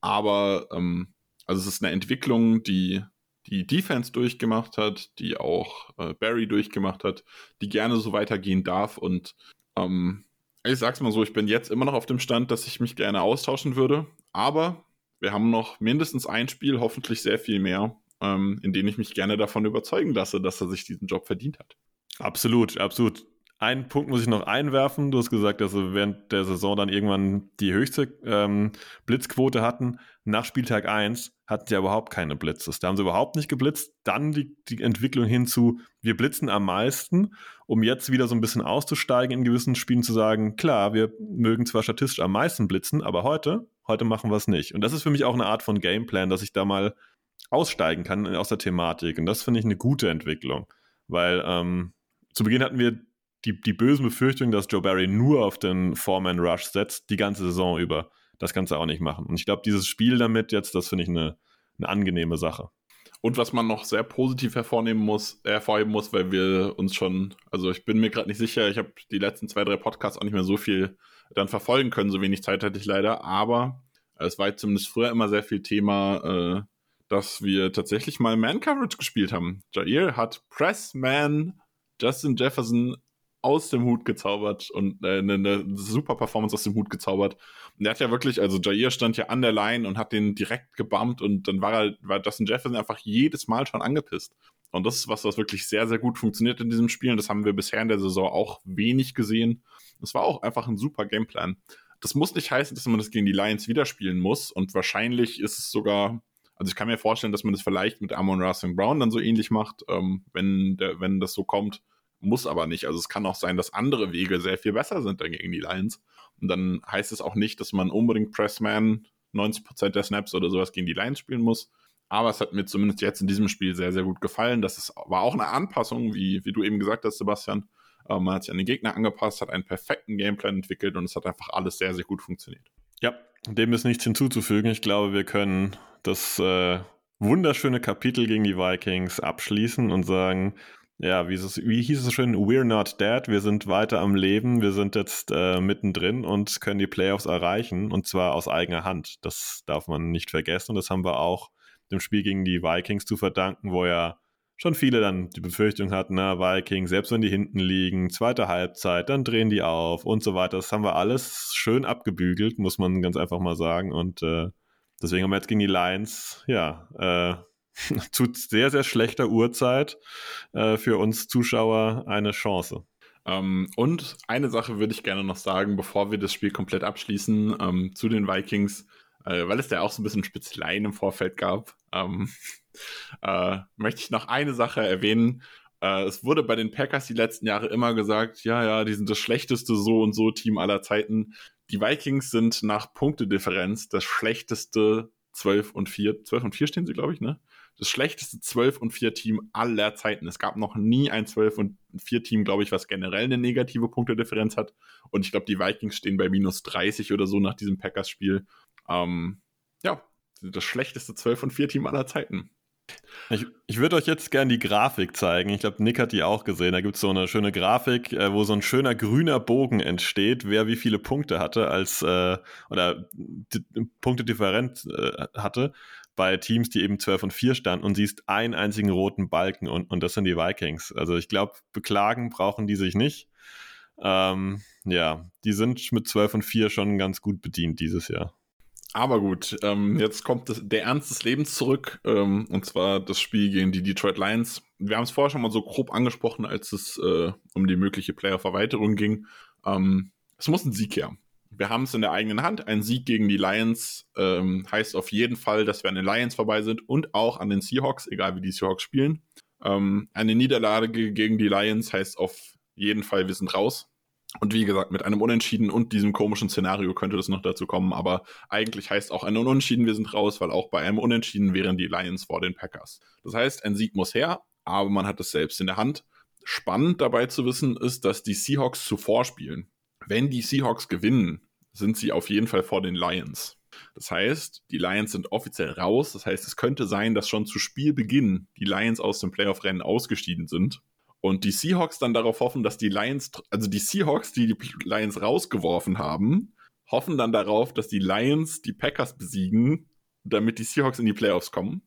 Aber ähm, also es ist eine Entwicklung, die die Defense durchgemacht hat, die auch äh, Barry durchgemacht hat, die gerne so weitergehen darf. Und ähm, ich sag's mal so, ich bin jetzt immer noch auf dem Stand, dass ich mich gerne austauschen würde. Aber wir haben noch mindestens ein Spiel, hoffentlich sehr viel mehr, ähm, in denen ich mich gerne davon überzeugen lasse, dass er sich diesen Job verdient hat. Absolut, absolut. Einen Punkt muss ich noch einwerfen. Du hast gesagt, dass sie während der Saison dann irgendwann die höchste ähm, Blitzquote hatten. Nach Spieltag 1 hatten sie ja überhaupt keine Blitzes. Da haben sie überhaupt nicht geblitzt. Dann die, die Entwicklung hinzu, wir blitzen am meisten, um jetzt wieder so ein bisschen auszusteigen in gewissen Spielen zu sagen, klar, wir mögen zwar statistisch am meisten blitzen, aber heute, heute machen wir es nicht. Und das ist für mich auch eine Art von Gameplan, dass ich da mal aussteigen kann aus der Thematik. Und das finde ich eine gute Entwicklung weil ähm, zu Beginn hatten wir die, die bösen Befürchtungen, dass Joe Barry nur auf den Foreman-Rush setzt, die ganze Saison über. Das kannst du auch nicht machen. Und ich glaube, dieses Spiel damit jetzt, das finde ich eine, eine angenehme Sache. Und was man noch sehr positiv hervornehmen muss, hervorheben muss, weil wir uns schon, also ich bin mir gerade nicht sicher, ich habe die letzten zwei, drei Podcasts auch nicht mehr so viel dann verfolgen können, so wenig Zeit hatte ich leider, aber es war zumindest früher immer sehr viel Thema, äh, dass wir tatsächlich mal Man-Coverage gespielt haben. Jair hat Pressman Justin Jefferson aus dem Hut gezaubert und äh, eine, eine, super Performance aus dem Hut gezaubert. Und der hat ja wirklich, also Jair stand ja an der Line und hat den direkt gebumpt und dann war er, war Justin Jefferson einfach jedes Mal schon angepisst. Und das ist was, was wirklich sehr, sehr gut funktioniert in diesem Spiel. Und das haben wir bisher in der Saison auch wenig gesehen. Es war auch einfach ein super Gameplan. Das muss nicht heißen, dass man das gegen die Lions wieder spielen muss. Und wahrscheinlich ist es sogar, also ich kann mir vorstellen, dass man das vielleicht mit Amon Russell Brown dann so ähnlich macht, ähm, wenn, der, wenn das so kommt muss aber nicht. Also es kann auch sein, dass andere Wege sehr viel besser sind dann gegen die Lions. Und dann heißt es auch nicht, dass man unbedingt Pressman 90% der Snaps oder sowas gegen die Lions spielen muss. Aber es hat mir zumindest jetzt in diesem Spiel sehr, sehr gut gefallen. Das ist, war auch eine Anpassung, wie, wie du eben gesagt hast, Sebastian. Äh, man hat sich an den Gegner angepasst, hat einen perfekten Gameplan entwickelt und es hat einfach alles sehr, sehr gut funktioniert. Ja, dem ist nichts hinzuzufügen. Ich glaube, wir können das äh, wunderschöne Kapitel gegen die Vikings abschließen und sagen, ja, wie, es, wie hieß es schön? We're not dead. Wir sind weiter am Leben. Wir sind jetzt äh, mittendrin und können die Playoffs erreichen. Und zwar aus eigener Hand. Das darf man nicht vergessen. Und das haben wir auch dem Spiel gegen die Vikings zu verdanken, wo ja schon viele dann die Befürchtung hatten, na, Vikings, selbst wenn die hinten liegen, zweite Halbzeit, dann drehen die auf und so weiter. Das haben wir alles schön abgebügelt, muss man ganz einfach mal sagen. Und äh, deswegen haben wir jetzt gegen die Lions, ja, äh, zu sehr, sehr schlechter Uhrzeit äh, für uns Zuschauer eine Chance. Ähm, und eine Sache würde ich gerne noch sagen, bevor wir das Spiel komplett abschließen, ähm, zu den Vikings, äh, weil es da auch so ein bisschen Spitzeleien im Vorfeld gab, ähm, äh, möchte ich noch eine Sache erwähnen. Äh, es wurde bei den Packers die letzten Jahre immer gesagt, ja, ja, die sind das schlechteste so und so Team aller Zeiten. Die Vikings sind nach Punktedifferenz das schlechteste 12 und 4. 12 und 4 stehen sie, glaube ich, ne? Das schlechteste 12 und 4 Team aller Zeiten. Es gab noch nie ein 12 und 4 Team, glaube ich, was generell eine negative Punktedifferenz hat. Und ich glaube, die Vikings stehen bei minus 30 oder so nach diesem Packers-Spiel. Ähm, ja, das schlechteste 12 und 4 Team aller Zeiten. Ich, ich würde euch jetzt gerne die Grafik zeigen. Ich glaube, Nick hat die auch gesehen. Da gibt es so eine schöne Grafik, äh, wo so ein schöner grüner Bogen entsteht, wer wie viele Punkte hatte als äh, oder Punktedifferenz äh, hatte bei Teams, die eben 12 und 4 standen und siehst einen einzigen roten Balken und, und das sind die Vikings. Also ich glaube, beklagen brauchen die sich nicht. Ähm, ja, die sind mit 12 und 4 schon ganz gut bedient dieses Jahr. Aber gut, ähm, jetzt kommt das, der Ernst des Lebens zurück, ähm, und zwar das Spiel gegen die Detroit Lions. Wir haben es vorher schon mal so grob angesprochen, als es äh, um die mögliche Player-Verweiterung ging. Ähm, es muss ein Sieg her wir haben es in der eigenen Hand. Ein Sieg gegen die Lions ähm, heißt auf jeden Fall, dass wir an den Lions vorbei sind und auch an den Seahawks, egal wie die Seahawks spielen. Ähm, eine Niederlage gegen die Lions heißt auf jeden Fall, wir sind raus. Und wie gesagt, mit einem Unentschieden und diesem komischen Szenario könnte das noch dazu kommen, aber eigentlich heißt auch ein Unentschieden, wir sind raus, weil auch bei einem Unentschieden wären die Lions vor den Packers. Das heißt, ein Sieg muss her, aber man hat es selbst in der Hand. Spannend dabei zu wissen ist, dass die Seahawks zuvor spielen wenn die Seahawks gewinnen, sind sie auf jeden Fall vor den Lions. Das heißt, die Lions sind offiziell raus. Das heißt, es könnte sein, dass schon zu Spielbeginn die Lions aus dem Playoff-Rennen ausgestiegen sind. Und die Seahawks dann darauf hoffen, dass die Lions, also die Seahawks, die die Lions rausgeworfen haben, hoffen dann darauf, dass die Lions die Packers besiegen, damit die Seahawks in die Playoffs kommen.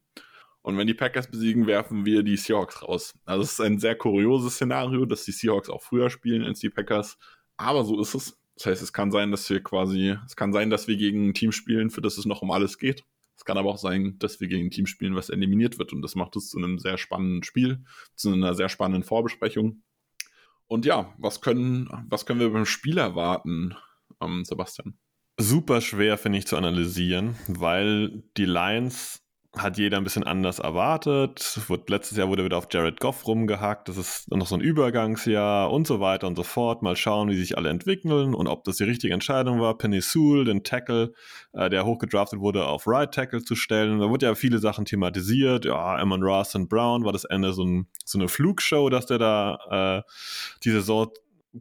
Und wenn die Packers besiegen, werfen wir die Seahawks raus. Also es ist ein sehr kurioses Szenario, dass die Seahawks auch früher spielen als die Packers. Aber so ist es. Das heißt, es kann sein, dass wir quasi, es kann sein, dass wir gegen ein Team spielen, für das es noch um alles geht. Es kann aber auch sein, dass wir gegen ein Team spielen, was eliminiert wird. Und das macht es zu einem sehr spannenden Spiel, zu einer sehr spannenden Vorbesprechung. Und ja, was können, was können wir beim Spiel erwarten, ähm, Sebastian? Super schwer, finde ich, zu analysieren, weil die Lions hat jeder ein bisschen anders erwartet. Letztes Jahr wurde wieder auf Jared Goff rumgehackt. Das ist noch so ein Übergangsjahr und so weiter und so fort. Mal schauen, wie sich alle entwickeln und ob das die richtige Entscheidung war. Penny Sewell, den Tackle, äh, der hochgedraftet wurde, auf Right Tackle zu stellen. Da wurde ja viele Sachen thematisiert. Ja, Amon Ross und Brown war das Ende so, ein, so eine Flugshow, dass der da äh, die Saison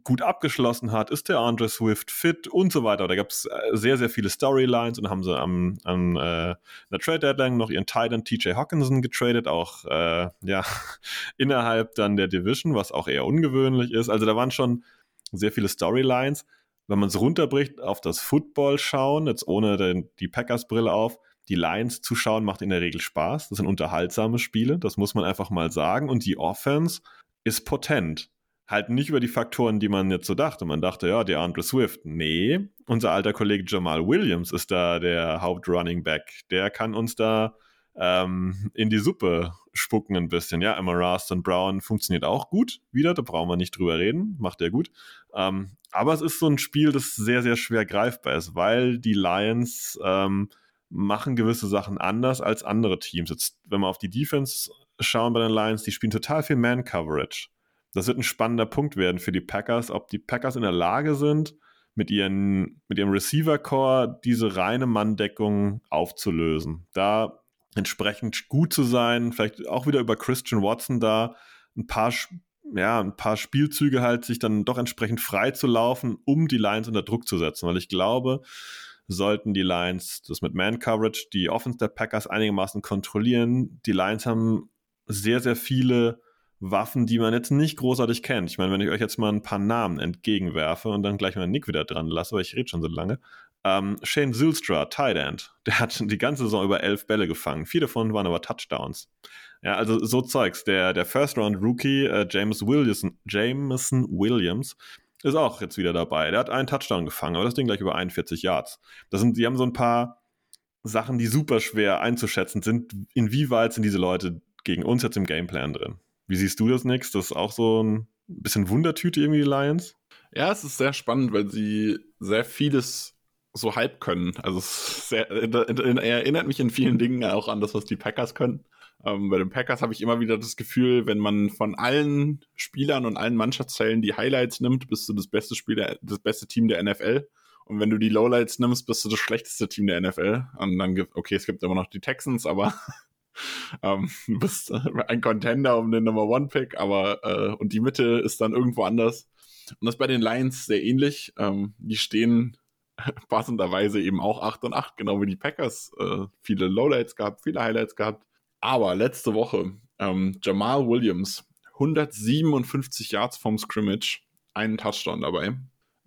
gut abgeschlossen hat, ist der Andre Swift fit und so weiter. Da gab es äh, sehr, sehr viele Storylines und haben sie am, am äh, der Trade Deadline noch ihren Titan TJ Hawkinson getradet, auch äh, ja innerhalb dann der Division, was auch eher ungewöhnlich ist. Also da waren schon sehr viele Storylines. Wenn man es runterbricht auf das Football schauen, jetzt ohne den, die Packers-Brille auf, die Lions zu schauen macht in der Regel Spaß. Das sind unterhaltsame Spiele, das muss man einfach mal sagen. Und die Offense ist potent halt nicht über die Faktoren, die man jetzt so dachte. Man dachte, ja, der Andre Swift. Nee, unser alter Kollege Jamal Williams ist da der Hauptrunning Back. Der kann uns da ähm, in die Suppe spucken ein bisschen. Ja, Emma Raston Brown funktioniert auch gut wieder, da brauchen wir nicht drüber reden, macht er gut. Ähm, aber es ist so ein Spiel, das sehr, sehr schwer greifbar ist, weil die Lions ähm, machen gewisse Sachen anders als andere Teams. Jetzt, wenn wir auf die Defense schauen bei den Lions, die spielen total viel Man-Coverage. Das wird ein spannender Punkt werden für die Packers, ob die Packers in der Lage sind, mit, ihren, mit ihrem Receiver-Core diese reine Manndeckung aufzulösen. Da entsprechend gut zu sein, vielleicht auch wieder über Christian Watson da ein paar, ja, ein paar Spielzüge halt sich dann doch entsprechend frei zu laufen, um die Lions unter Druck zu setzen. Weil ich glaube, sollten die Lions das mit Man-Coverage, die Offense der Packers einigermaßen kontrollieren. Die Lions haben sehr, sehr viele Waffen, die man jetzt nicht großartig kennt. Ich meine, wenn ich euch jetzt mal ein paar Namen entgegenwerfe und dann gleich mal Nick wieder dran lasse, weil ich rede schon so lange. Ähm, Shane Zylstra, Tight End, der hat die ganze Saison über elf Bälle gefangen. Vier davon waren aber Touchdowns. Ja, also so Zeugs. Der, der First-Round-Rookie äh, James Williamson, Jameson Williams ist auch jetzt wieder dabei. Der hat einen Touchdown gefangen, aber das Ding gleich über 41 Yards. Das sind, die haben so ein paar Sachen, die super schwer einzuschätzen sind. Inwieweit sind diese Leute gegen uns jetzt im Gameplan drin? Wie siehst du das nächst? Das ist auch so ein bisschen Wundertüte irgendwie, die Lions? Ja, es ist sehr spannend, weil sie sehr vieles so halb können. Also es erinnert mich in vielen Dingen auch an das, was die Packers können. Ähm, bei den Packers habe ich immer wieder das Gefühl, wenn man von allen Spielern und allen Mannschaftszellen die Highlights nimmt, bist du das beste Spieler, das beste Team der NFL. Und wenn du die Lowlights nimmst, bist du das schlechteste Team der NFL. Und dann gibt, okay, es gibt immer noch die Texans, aber ähm, du bist äh, ein Contender um den Number One Pick, aber äh, und die Mitte ist dann irgendwo anders. Und das bei den Lions sehr ähnlich. Ähm, die stehen passenderweise eben auch 8 und 8, genau wie die Packers. Äh, viele Lowlights gehabt, viele Highlights gehabt. Aber letzte Woche ähm, Jamal Williams, 157 Yards vom Scrimmage, einen Touchdown dabei.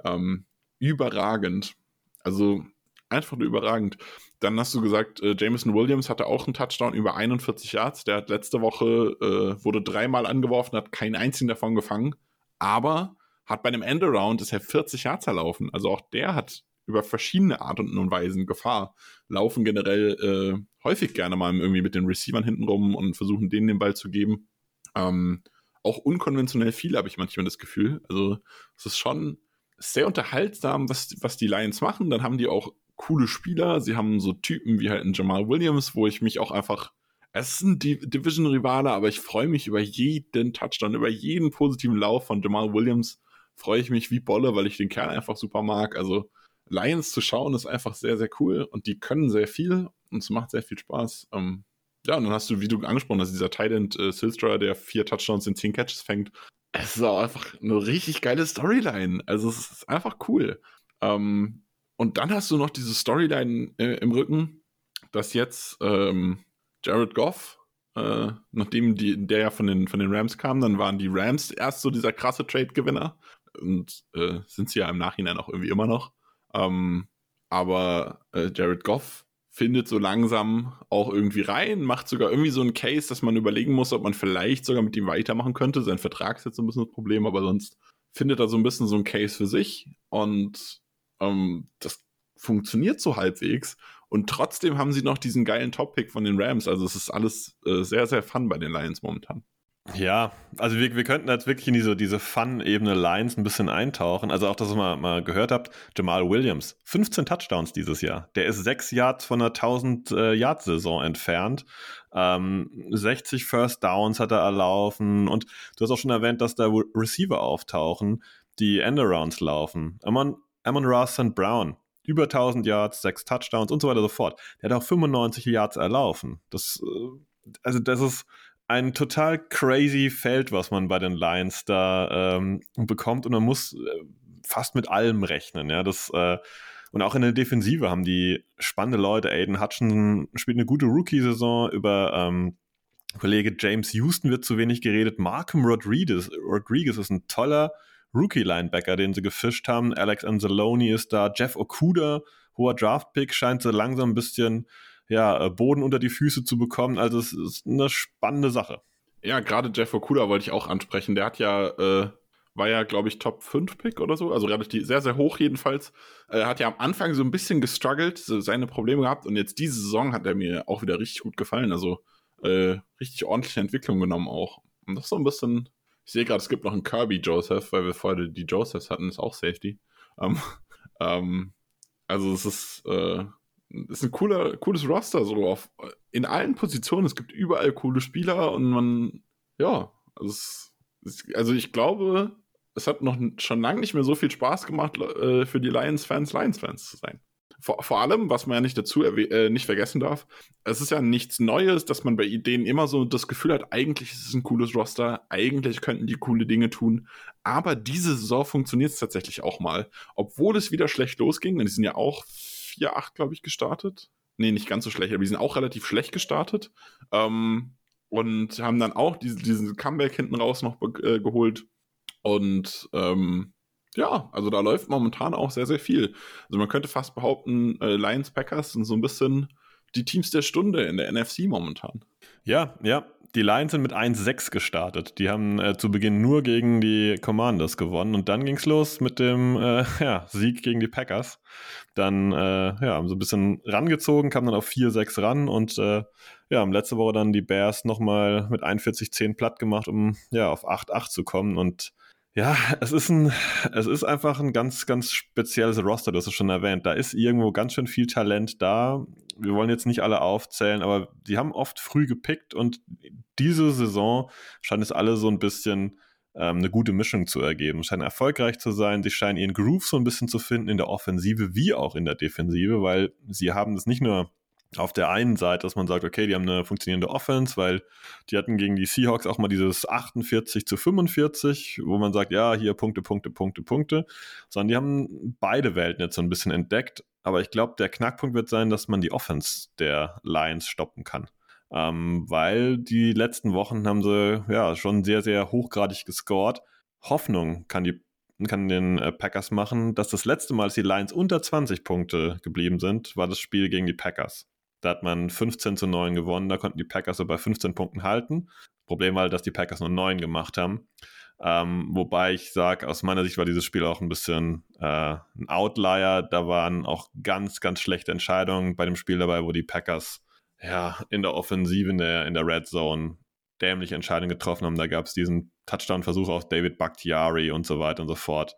Ähm, überragend. Also einfach nur überragend. Dann hast du gesagt, äh, Jameson Williams hatte auch einen Touchdown über 41 Yards. Der hat letzte Woche, äh, wurde dreimal angeworfen, hat keinen einzigen davon gefangen. Aber hat bei einem Endaround ist er 40 Yards erlaufen. Also auch der hat über verschiedene Arten und Weisen Gefahr. Laufen generell äh, häufig gerne mal irgendwie mit den Receivern hinten rum und versuchen denen den Ball zu geben. Ähm, auch unkonventionell viel habe ich manchmal das Gefühl. Also es ist schon sehr unterhaltsam, was, was die Lions machen. Dann haben die auch coole Spieler. Sie haben so Typen wie halt ein Jamal Williams, wo ich mich auch einfach. Es ist ein Division-Rivale, aber ich freue mich über jeden Touchdown, über jeden positiven Lauf von Jamal Williams. Freue ich mich wie Bolle, weil ich den Kerl einfach super mag. Also Lions zu schauen ist einfach sehr, sehr cool und die können sehr viel und es macht sehr viel Spaß. Ähm, ja, und dann hast du, wie du angesprochen hast, dieser Titan äh, Silstra, der vier Touchdowns in zehn Catches fängt. Es ist auch einfach eine richtig geile Storyline. Also es ist einfach cool. Ähm, und dann hast du noch diese Storyline äh, im Rücken, dass jetzt ähm, Jared Goff, äh, nachdem die, der ja von den, von den Rams kam, dann waren die Rams erst so dieser krasse Trade-Gewinner und äh, sind sie ja im Nachhinein auch irgendwie immer noch. Ähm, aber äh, Jared Goff findet so langsam auch irgendwie rein, macht sogar irgendwie so einen Case, dass man überlegen muss, ob man vielleicht sogar mit ihm weitermachen könnte. Sein Vertrag ist jetzt so ein bisschen das Problem, aber sonst findet er so ein bisschen so einen Case für sich und ähm, das funktioniert so halbwegs. Und trotzdem haben sie noch diesen geilen Top-Pick von den Rams. Also es ist alles äh, sehr, sehr fun bei den Lions momentan. Ja, also wir, wir könnten jetzt wirklich in diese, diese Fun-Ebene Lines ein bisschen eintauchen. Also auch, dass ihr mal, mal gehört habt, Jamal Williams, 15 Touchdowns dieses Jahr. Der ist sechs Yards von einer 1000-Yard-Saison äh, entfernt. Ähm, 60 First Downs hat er erlaufen. Und du hast auch schon erwähnt, dass da Receiver auftauchen, die Endarounds laufen. Amon, Amon Ross St. Brown, über 1000 Yards, sechs Touchdowns und so weiter und so fort. Der hat auch 95 Yards erlaufen. Das, äh, also das ist ein total crazy Feld, was man bei den Lions da ähm, bekommt und man muss äh, fast mit allem rechnen. Ja, das äh, und auch in der Defensive haben die spannende Leute. Aiden Hutchinson spielt eine gute Rookie-Saison. Über ähm, Kollege James Houston wird zu wenig geredet. Markham Rodriguez, Rodriguez ist ein toller Rookie-Linebacker, den sie gefischt haben. Alex Anzalone ist da. Jeff Okuda, hoher Draft-Pick, scheint so langsam ein bisschen ja, äh, Boden unter die Füße zu bekommen. Also es ist eine spannende Sache. Ja, gerade Jeff Okuda wollte ich auch ansprechen. Der hat ja, äh, war ja, glaube ich, Top 5 Pick oder so, also relativ sehr, sehr hoch jedenfalls. Er hat ja am Anfang so ein bisschen gestruggelt, so seine Probleme gehabt und jetzt diese Saison hat er mir auch wieder richtig gut gefallen. Also äh, richtig ordentliche Entwicklung genommen auch. Und das ist so ein bisschen, ich sehe gerade, es gibt noch einen Kirby Joseph, weil wir vorher die Josephs hatten, ist auch Safety. Ähm, ähm, also es ist, äh, ist ein cooler, cooles Roster, so auf, in allen Positionen. Es gibt überall coole Spieler und man, ja, also, es, also ich glaube, es hat noch schon lange nicht mehr so viel Spaß gemacht, äh, für die Lions-Fans Lions-Fans zu sein. Vor, vor, allem, was man ja nicht dazu äh, nicht vergessen darf, es ist ja nichts Neues, dass man bei Ideen immer so das Gefühl hat, eigentlich ist es ein cooles Roster, eigentlich könnten die coole Dinge tun, aber diese Saison funktioniert es tatsächlich auch mal. Obwohl es wieder schlecht losging, und die sind ja auch 4-8, glaube ich, gestartet. Nee, nicht ganz so schlecht, aber die sind auch relativ schlecht gestartet. Ähm, und haben dann auch diese, diesen Comeback hinten raus noch äh, geholt. Und ähm, ja, also da läuft momentan auch sehr, sehr viel. Also man könnte fast behaupten, äh, Lions Packers sind so ein bisschen die Teams der Stunde in der NFC momentan. Ja, ja, die Lions sind mit 1-6 gestartet. Die haben äh, zu Beginn nur gegen die Commanders gewonnen und dann ging es los mit dem äh, ja, Sieg gegen die Packers. Dann äh, ja, haben sie ein bisschen rangezogen, kamen dann auf 4-6 ran und äh, ja, haben letzte Woche dann die Bears nochmal mit 41-10 platt gemacht, um ja auf 8-8 zu kommen und ja, es ist ein, es ist einfach ein ganz, ganz spezielles Roster, hast es schon erwähnt. Da ist irgendwo ganz schön viel Talent da. Wir wollen jetzt nicht alle aufzählen, aber die haben oft früh gepickt und diese Saison scheint es alle so ein bisschen ähm, eine gute Mischung zu ergeben. Scheinen erfolgreich zu sein. Sie scheinen ihren Groove so ein bisschen zu finden in der Offensive wie auch in der Defensive, weil sie haben es nicht nur auf der einen Seite, dass man sagt, okay, die haben eine funktionierende Offense, weil die hatten gegen die Seahawks auch mal dieses 48 zu 45, wo man sagt, ja, hier Punkte, Punkte, Punkte, Punkte, sondern die haben beide Welten jetzt so ein bisschen entdeckt. Aber ich glaube, der Knackpunkt wird sein, dass man die Offense der Lions stoppen kann. Ähm, weil die letzten Wochen haben sie ja schon sehr, sehr hochgradig gescored. Hoffnung kann die kann den äh, Packers machen, dass das letzte Mal, als die Lions unter 20 Punkte geblieben sind, war das Spiel gegen die Packers. Da hat man 15 zu 9 gewonnen, da konnten die Packers so bei 15 Punkten halten. Problem war, dass die Packers nur 9 gemacht haben. Ähm, wobei ich sage, aus meiner Sicht war dieses Spiel auch ein bisschen äh, ein Outlier. Da waren auch ganz, ganz schlechte Entscheidungen bei dem Spiel dabei, wo die Packers ja in der Offensive, in der, in der Red Zone dämliche Entscheidungen getroffen haben. Da gab es diesen Touchdown-Versuch auf David Bakhtiari und so weiter und so fort.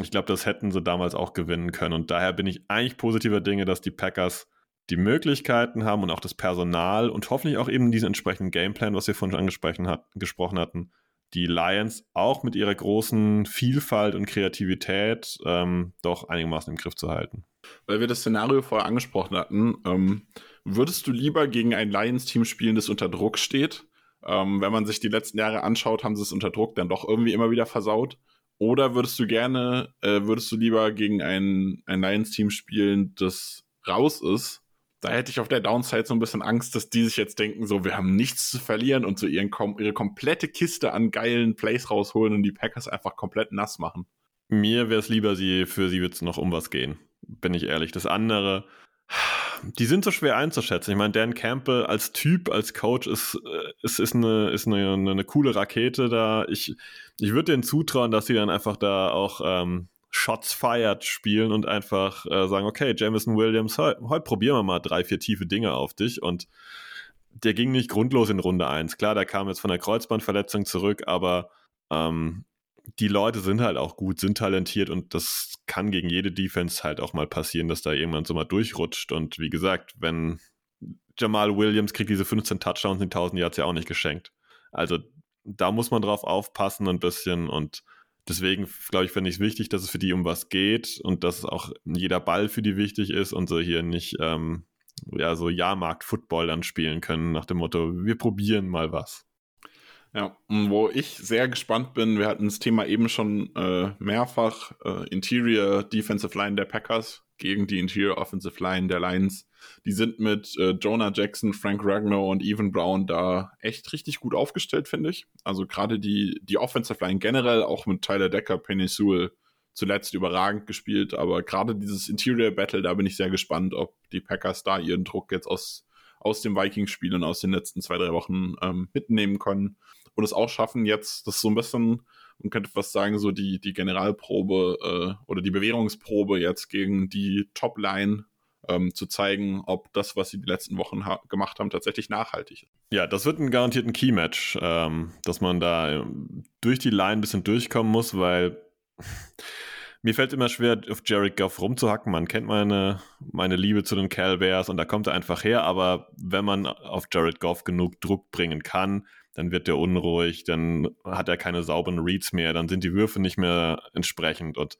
Ich glaube, das hätten sie damals auch gewinnen können. Und daher bin ich eigentlich positiver Dinge, dass die Packers die Möglichkeiten haben und auch das Personal und hoffentlich auch eben diesen entsprechenden Gameplan, was wir vorhin angesprochen hat, gesprochen hatten, die Lions auch mit ihrer großen Vielfalt und Kreativität ähm, doch einigermaßen im Griff zu halten. Weil wir das Szenario vorher angesprochen hatten, ähm, würdest du lieber gegen ein Lions-Team spielen, das unter Druck steht? Ähm, wenn man sich die letzten Jahre anschaut, haben sie es unter Druck dann doch irgendwie immer wieder versaut. Oder würdest du gerne, äh, würdest du lieber gegen ein, ein Lions-Team spielen, das raus ist da hätte ich auf der Downside so ein bisschen Angst, dass die sich jetzt denken, so, wir haben nichts zu verlieren und so ihren, ihre komplette Kiste an geilen Plays rausholen und die Packers einfach komplett nass machen. Mir wäre es lieber, sie, für sie wird es noch um was gehen, bin ich ehrlich. Das andere, die sind so schwer einzuschätzen. Ich meine, Dan Campbell als Typ, als Coach ist, äh, ist, ist, eine, ist eine, eine coole Rakete da. Ich, ich würde denen zutrauen, dass sie dann einfach da auch ähm, Shots fired spielen und einfach äh, sagen, okay, Jameson Williams, heute, heute probieren wir mal drei, vier tiefe Dinge auf dich und der ging nicht grundlos in Runde 1. Klar, der kam jetzt von der Kreuzbandverletzung zurück, aber ähm, die Leute sind halt auch gut, sind talentiert und das kann gegen jede Defense halt auch mal passieren, dass da irgendwann so mal durchrutscht. Und wie gesagt, wenn Jamal Williams kriegt diese 15 Touchdowns in 1000 Yards ja auch nicht geschenkt. Also da muss man drauf aufpassen ein bisschen und deswegen, glaube ich, finde ich es wichtig, dass es für die um was geht und dass auch jeder Ball für die wichtig ist und so hier nicht ähm, ja, so Jahrmarkt-Football dann spielen können, nach dem Motto, wir probieren mal was. Ja, wo ich sehr gespannt bin, wir hatten das Thema eben schon äh, mehrfach, äh, Interior Defensive Line der Packers gegen die Interior Offensive Line der Lions. Die sind mit äh, Jonah Jackson, Frank Ragnow und Evan Brown da echt richtig gut aufgestellt, finde ich. Also gerade die, die Offensive Line generell, auch mit Tyler Decker, Penny Sewell, zuletzt überragend gespielt, aber gerade dieses Interior Battle, da bin ich sehr gespannt, ob die Packers da ihren Druck jetzt aus, aus dem Vikings-Spiel und aus den letzten zwei, drei Wochen ähm, mitnehmen können und es auch schaffen, jetzt das so ein bisschen, man könnte fast sagen, so die, die Generalprobe äh, oder die Bewährungsprobe jetzt gegen die Top-Line ähm, zu zeigen, ob das, was sie die letzten Wochen ha gemacht haben, tatsächlich nachhaltig ist. Ja, das wird ein garantierten Key-Match, ähm, dass man da ähm, durch die Line ein bisschen durchkommen muss, weil mir fällt immer schwer, auf Jared Goff rumzuhacken. Man kennt meine, meine Liebe zu den Cal Bears und da kommt er einfach her. Aber wenn man auf Jared Goff genug Druck bringen kann, dann wird er unruhig, dann hat er keine sauberen Reads mehr, dann sind die Würfe nicht mehr entsprechend und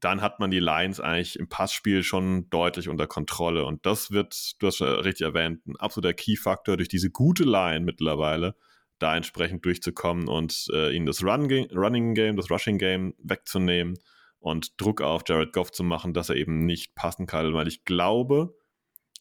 dann hat man die Lines eigentlich im Passspiel schon deutlich unter Kontrolle. Und das wird, du hast schon richtig erwähnt, ein absoluter Key-Faktor durch diese gute Line mittlerweile, da entsprechend durchzukommen und äh, ihnen das Run Running Game, das Rushing Game wegzunehmen und Druck auf Jared Goff zu machen, dass er eben nicht passen kann. Weil ich glaube,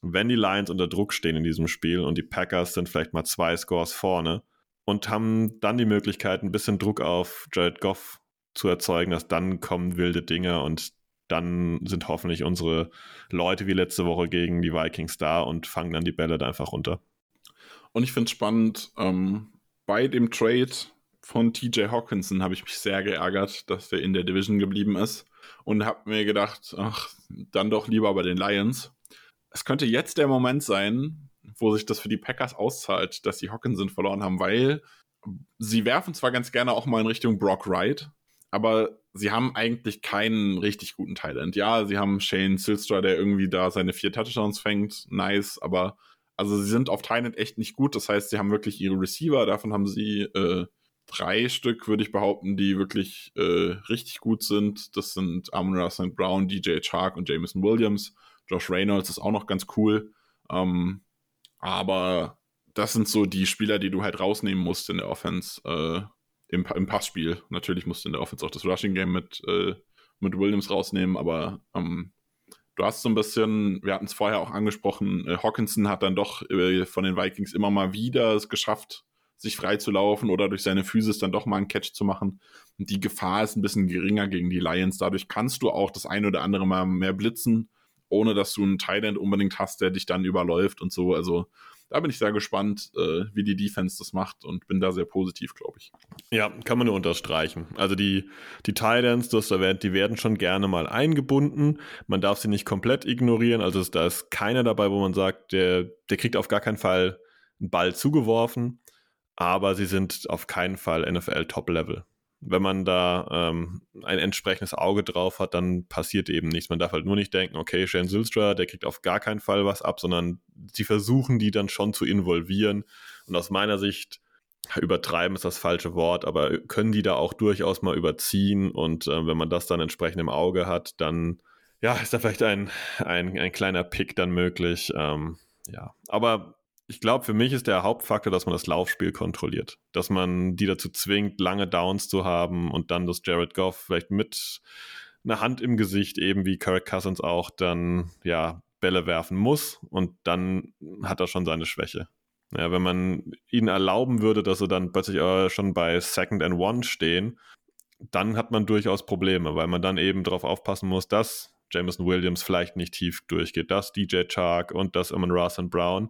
wenn die Lions unter Druck stehen in diesem Spiel und die Packers sind vielleicht mal zwei Scores vorne und haben dann die Möglichkeit, ein bisschen Druck auf Jared Goff zu erzeugen, dass dann kommen wilde Dinge und dann sind hoffentlich unsere Leute wie letzte Woche gegen die Vikings da und fangen dann die Bälle da einfach runter. Und ich finde es spannend, ähm, bei dem Trade von TJ Hawkinson habe ich mich sehr geärgert, dass der in der Division geblieben ist und habe mir gedacht, ach, dann doch lieber bei den Lions. Es könnte jetzt der Moment sein, wo sich das für die Packers auszahlt, dass sie Hawkinson verloren haben, weil sie werfen zwar ganz gerne auch mal in Richtung Brock Wright, aber sie haben eigentlich keinen richtig guten Talent. Ja, sie haben Shane Silstra, der irgendwie da seine vier Touchdowns fängt, nice, aber also sie sind auf Talent echt nicht gut. Das heißt, sie haben wirklich ihre Receiver, davon haben sie äh, drei Stück, würde ich behaupten, die wirklich äh, richtig gut sind. Das sind Amon St. Brown, DJ Chark und Jameson Williams. Josh Reynolds ist auch noch ganz cool. Ähm, aber das sind so die Spieler, die du halt rausnehmen musst in der Offense. Äh, im, im Passspiel. Natürlich musst du in der Offense auch das Rushing Game mit, äh, mit Williams rausnehmen, aber ähm, du hast so ein bisschen, wir hatten es vorher auch angesprochen, äh, Hawkinson hat dann doch äh, von den Vikings immer mal wieder es geschafft, sich frei zu laufen oder durch seine Physis dann doch mal einen Catch zu machen. Die Gefahr ist ein bisschen geringer gegen die Lions. Dadurch kannst du auch das eine oder andere mal mehr blitzen, ohne dass du einen Thailand unbedingt hast, der dich dann überläuft und so. Also da bin ich sehr gespannt, äh, wie die Defense das macht und bin da sehr positiv, glaube ich. Ja, kann man nur unterstreichen. Also die, die Titans, du hast erwähnt, die werden schon gerne mal eingebunden. Man darf sie nicht komplett ignorieren. Also da ist keiner dabei, wo man sagt, der, der kriegt auf gar keinen Fall einen Ball zugeworfen. Aber sie sind auf keinen Fall NFL Top-Level wenn man da ähm, ein entsprechendes Auge drauf hat, dann passiert eben nichts. Man darf halt nur nicht denken, okay, Shane Sylstra, der kriegt auf gar keinen Fall was ab, sondern sie versuchen die dann schon zu involvieren. Und aus meiner Sicht, übertreiben ist das falsche Wort, aber können die da auch durchaus mal überziehen. Und äh, wenn man das dann entsprechend im Auge hat, dann ja, ist da vielleicht ein, ein, ein kleiner Pick dann möglich. Ähm, ja, aber ich glaube, für mich ist der Hauptfaktor, dass man das Laufspiel kontrolliert. Dass man die dazu zwingt, lange Downs zu haben und dann, dass Jared Goff vielleicht mit einer Hand im Gesicht, eben wie Kirk Cousins auch, dann ja Bälle werfen muss und dann hat er schon seine Schwäche. Ja, wenn man ihnen erlauben würde, dass sie dann plötzlich äh, schon bei Second and One stehen, dann hat man durchaus Probleme, weil man dann eben darauf aufpassen muss, dass Jameson Williams vielleicht nicht tief durchgeht, dass DJ Chark und dass Amon Ross und Brown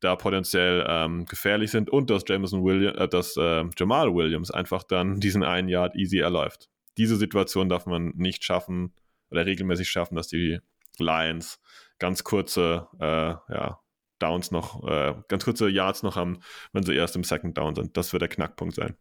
da potenziell ähm, gefährlich sind und dass Jameson Williams, äh, dass äh, Jamal Williams einfach dann diesen einen Yard easy erläuft. Diese Situation darf man nicht schaffen oder regelmäßig schaffen, dass die Lions ganz kurze äh, ja, Downs noch, äh, ganz kurze Yards noch haben, wenn sie erst im Second Down sind. Das wird der Knackpunkt sein.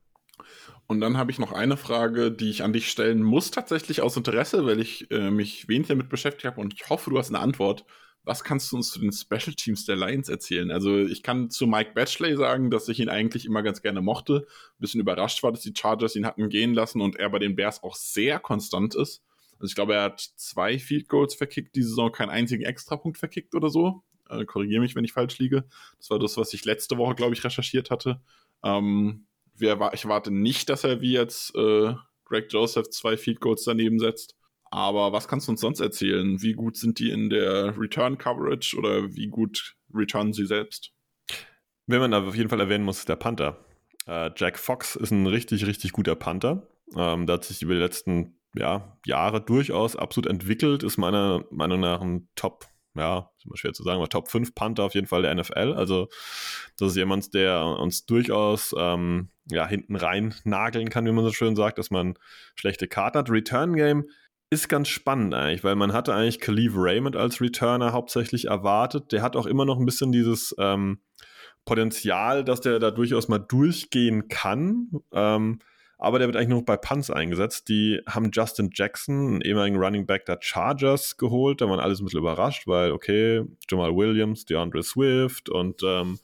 Und dann habe ich noch eine Frage, die ich an dich stellen muss, tatsächlich aus Interesse, weil ich äh, mich wenig damit beschäftigt habe und ich hoffe, du hast eine Antwort. Was kannst du uns zu den Special Teams der Lions erzählen? Also ich kann zu Mike Batchley sagen, dass ich ihn eigentlich immer ganz gerne mochte. Ein bisschen überrascht war, dass die Chargers ihn hatten gehen lassen und er bei den Bears auch sehr konstant ist. Also ich glaube, er hat zwei Field Goals verkickt, diese Saison keinen einzigen Extrapunkt verkickt oder so. Äh, Korrigiere mich, wenn ich falsch liege. Das war das, was ich letzte Woche, glaube ich, recherchiert hatte. Ähm, ich erwarte nicht, dass er wie jetzt äh, Greg Joseph zwei Field Goals daneben setzt. Aber was kannst du uns sonst erzählen? Wie gut sind die in der Return Coverage oder wie gut returnen sie selbst? Wenn man auf jeden Fall erwähnen muss, ist der Panther. Äh, Jack Fox ist ein richtig, richtig guter Panther. Ähm, da hat sich über die letzten ja, Jahre durchaus absolut entwickelt, ist meiner Meinung nach ein Top, ja, ist immer schwer zu sagen, aber Top 5 Panther auf jeden Fall der NFL. Also, das ist jemand, der uns durchaus ähm, ja, hinten rein nageln kann, wie man so schön sagt, dass man schlechte Karten hat. Return Game ist ganz spannend eigentlich, weil man hatte eigentlich Khalif Raymond als Returner hauptsächlich erwartet. Der hat auch immer noch ein bisschen dieses ähm, Potenzial, dass der da durchaus mal durchgehen kann. Ähm, aber der wird eigentlich nur noch bei Punts eingesetzt. Die haben Justin Jackson, einen ehemaligen Running Back der Chargers, geholt. Da waren alle so ein bisschen überrascht, weil, okay, Jamal Williams, DeAndre Swift und, ähm,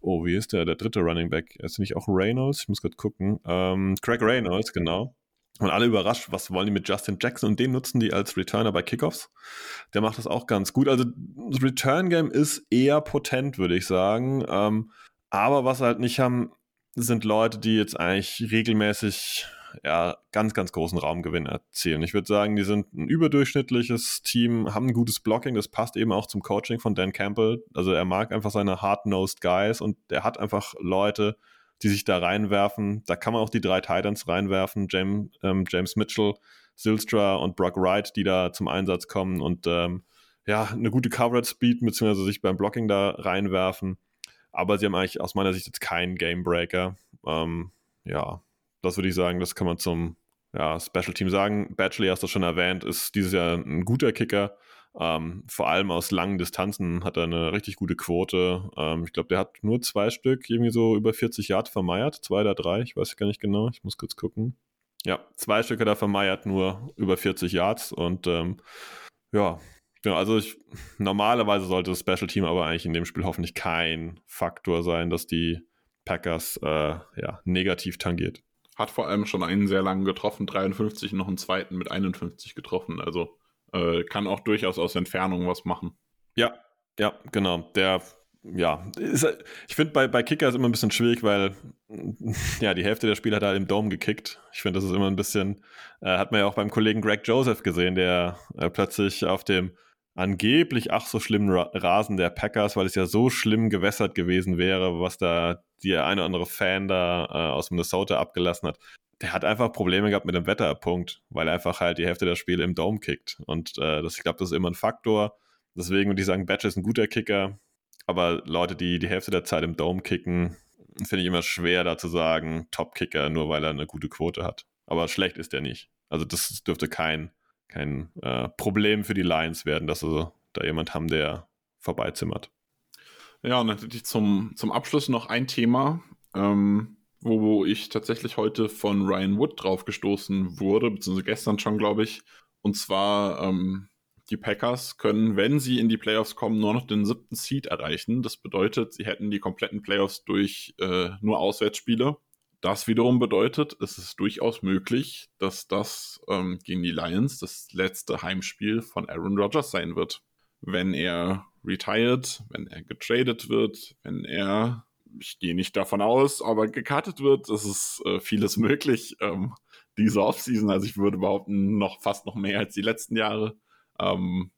oh, wie ist der, der dritte Running Back? Ist nicht auch Reynolds? Ich muss gerade gucken. Ähm, Craig Reynolds, genau. Und alle überrascht, was wollen die mit Justin Jackson? Und den nutzen die als Returner bei Kickoffs. Der macht das auch ganz gut. Also das Return Game ist eher potent, würde ich sagen. Ähm, aber was halt nicht haben, sind Leute, die jetzt eigentlich regelmäßig ja, ganz, ganz großen Raumgewinn erzielen. Ich würde sagen, die sind ein überdurchschnittliches Team, haben ein gutes Blocking, das passt eben auch zum Coaching von Dan Campbell. Also er mag einfach seine hard-nosed Guys und er hat einfach Leute, die sich da reinwerfen. Da kann man auch die drei Titans reinwerfen, James, ähm, James Mitchell, Silstra und Brock Wright, die da zum Einsatz kommen und ähm, ja, eine gute Coverage Speed, beziehungsweise sich beim Blocking da reinwerfen. Aber sie haben eigentlich aus meiner Sicht jetzt keinen Gamebreaker. Ähm, ja, das würde ich sagen, das kann man zum ja, Special Team sagen. Batchley hast du schon erwähnt, ist dieses Jahr ein guter Kicker. Ähm, vor allem aus langen Distanzen hat er eine richtig gute Quote. Ähm, ich glaube, der hat nur zwei Stück, irgendwie so über 40 Yards vermeiert. Zwei oder drei, ich weiß gar nicht genau. Ich muss kurz gucken. Ja, zwei Stück hat er vermeiert, nur über 40 Yards. Und ähm, ja, genau, also ich, normalerweise sollte das Special Team aber eigentlich in dem Spiel hoffentlich kein Faktor sein, dass die Packers äh, ja, negativ tangiert. Hat vor allem schon einen sehr langen getroffen, 53, noch einen zweiten mit 51 getroffen. Also äh, kann auch durchaus aus Entfernung was machen. Ja, ja, genau. Der, ja, ist, ich finde bei, bei Kicker ist immer ein bisschen schwierig, weil ja, die Hälfte der Spieler hat halt im Dome gekickt. Ich finde, das ist immer ein bisschen, äh, hat man ja auch beim Kollegen Greg Joseph gesehen, der äh, plötzlich auf dem angeblich ach so schlimmen Rasen der Packers, weil es ja so schlimm gewässert gewesen wäre, was da der eine oder andere Fan da äh, aus Minnesota abgelassen hat der hat einfach Probleme gehabt mit dem Wetterpunkt, weil er einfach halt die Hälfte der Spiele im Dome kickt. Und äh, das, ich glaube, das ist immer ein Faktor. Deswegen würde ich sagen, Batch ist ein guter Kicker. Aber Leute, die die Hälfte der Zeit im Dome kicken, finde ich immer schwer da zu sagen, Top-Kicker, nur weil er eine gute Quote hat. Aber schlecht ist er nicht. Also das dürfte kein, kein äh, Problem für die Lions werden, dass sie da jemand haben, der vorbeizimmert. Ja, und natürlich zum, zum Abschluss noch ein Thema. Ähm, wo ich tatsächlich heute von Ryan Wood drauf gestoßen wurde, beziehungsweise gestern schon, glaube ich. Und zwar, ähm, die Packers können, wenn sie in die Playoffs kommen, nur noch den siebten Seed erreichen. Das bedeutet, sie hätten die kompletten Playoffs durch äh, nur Auswärtsspiele. Das wiederum bedeutet, es ist durchaus möglich, dass das ähm, gegen die Lions das letzte Heimspiel von Aaron Rodgers sein wird. Wenn er retired, wenn er getradet wird, wenn er ich gehe nicht davon aus, aber gekartet wird, ist es äh, vieles möglich ähm, diese Offseason. Also ich würde behaupten, noch fast noch mehr als die letzten Jahre. Ähm,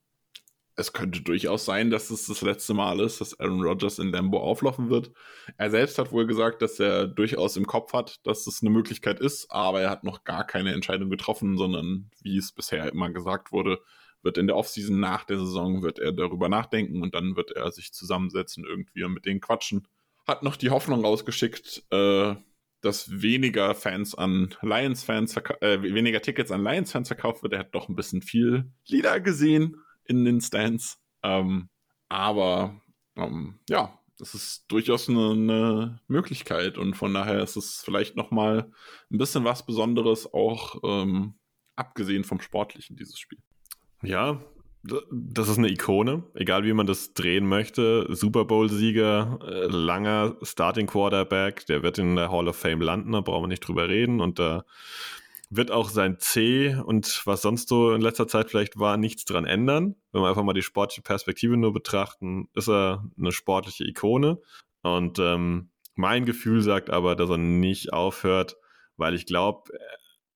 es könnte durchaus sein, dass es das letzte Mal ist, dass Aaron Rodgers in Lambo auflaufen wird. Er selbst hat wohl gesagt, dass er durchaus im Kopf hat, dass es eine Möglichkeit ist, aber er hat noch gar keine Entscheidung getroffen, sondern wie es bisher immer gesagt wurde, wird in der Offseason nach der Saison wird er darüber nachdenken und dann wird er sich zusammensetzen irgendwie und mit denen quatschen hat noch die Hoffnung rausgeschickt, äh, dass weniger Fans an Lions-Fans, äh, weniger Tickets an Lions-Fans verkauft wird. Er hat doch ein bisschen viel Lieder gesehen in den Stands. Ähm, aber ähm, ja, das ist durchaus eine, eine, Möglichkeit und von daher ist es vielleicht nochmal ein bisschen was Besonderes, auch ähm, abgesehen vom Sportlichen, dieses Spiel. Ja, das ist eine Ikone, egal wie man das drehen möchte. Super Bowl-Sieger, äh, langer Starting Quarterback, der wird in der Hall of Fame landen, da brauchen wir nicht drüber reden. Und da wird auch sein C und was sonst so in letzter Zeit vielleicht war, nichts dran ändern. Wenn wir einfach mal die sportliche Perspektive nur betrachten, ist er eine sportliche Ikone. Und ähm, mein Gefühl sagt aber, dass er nicht aufhört, weil ich glaube,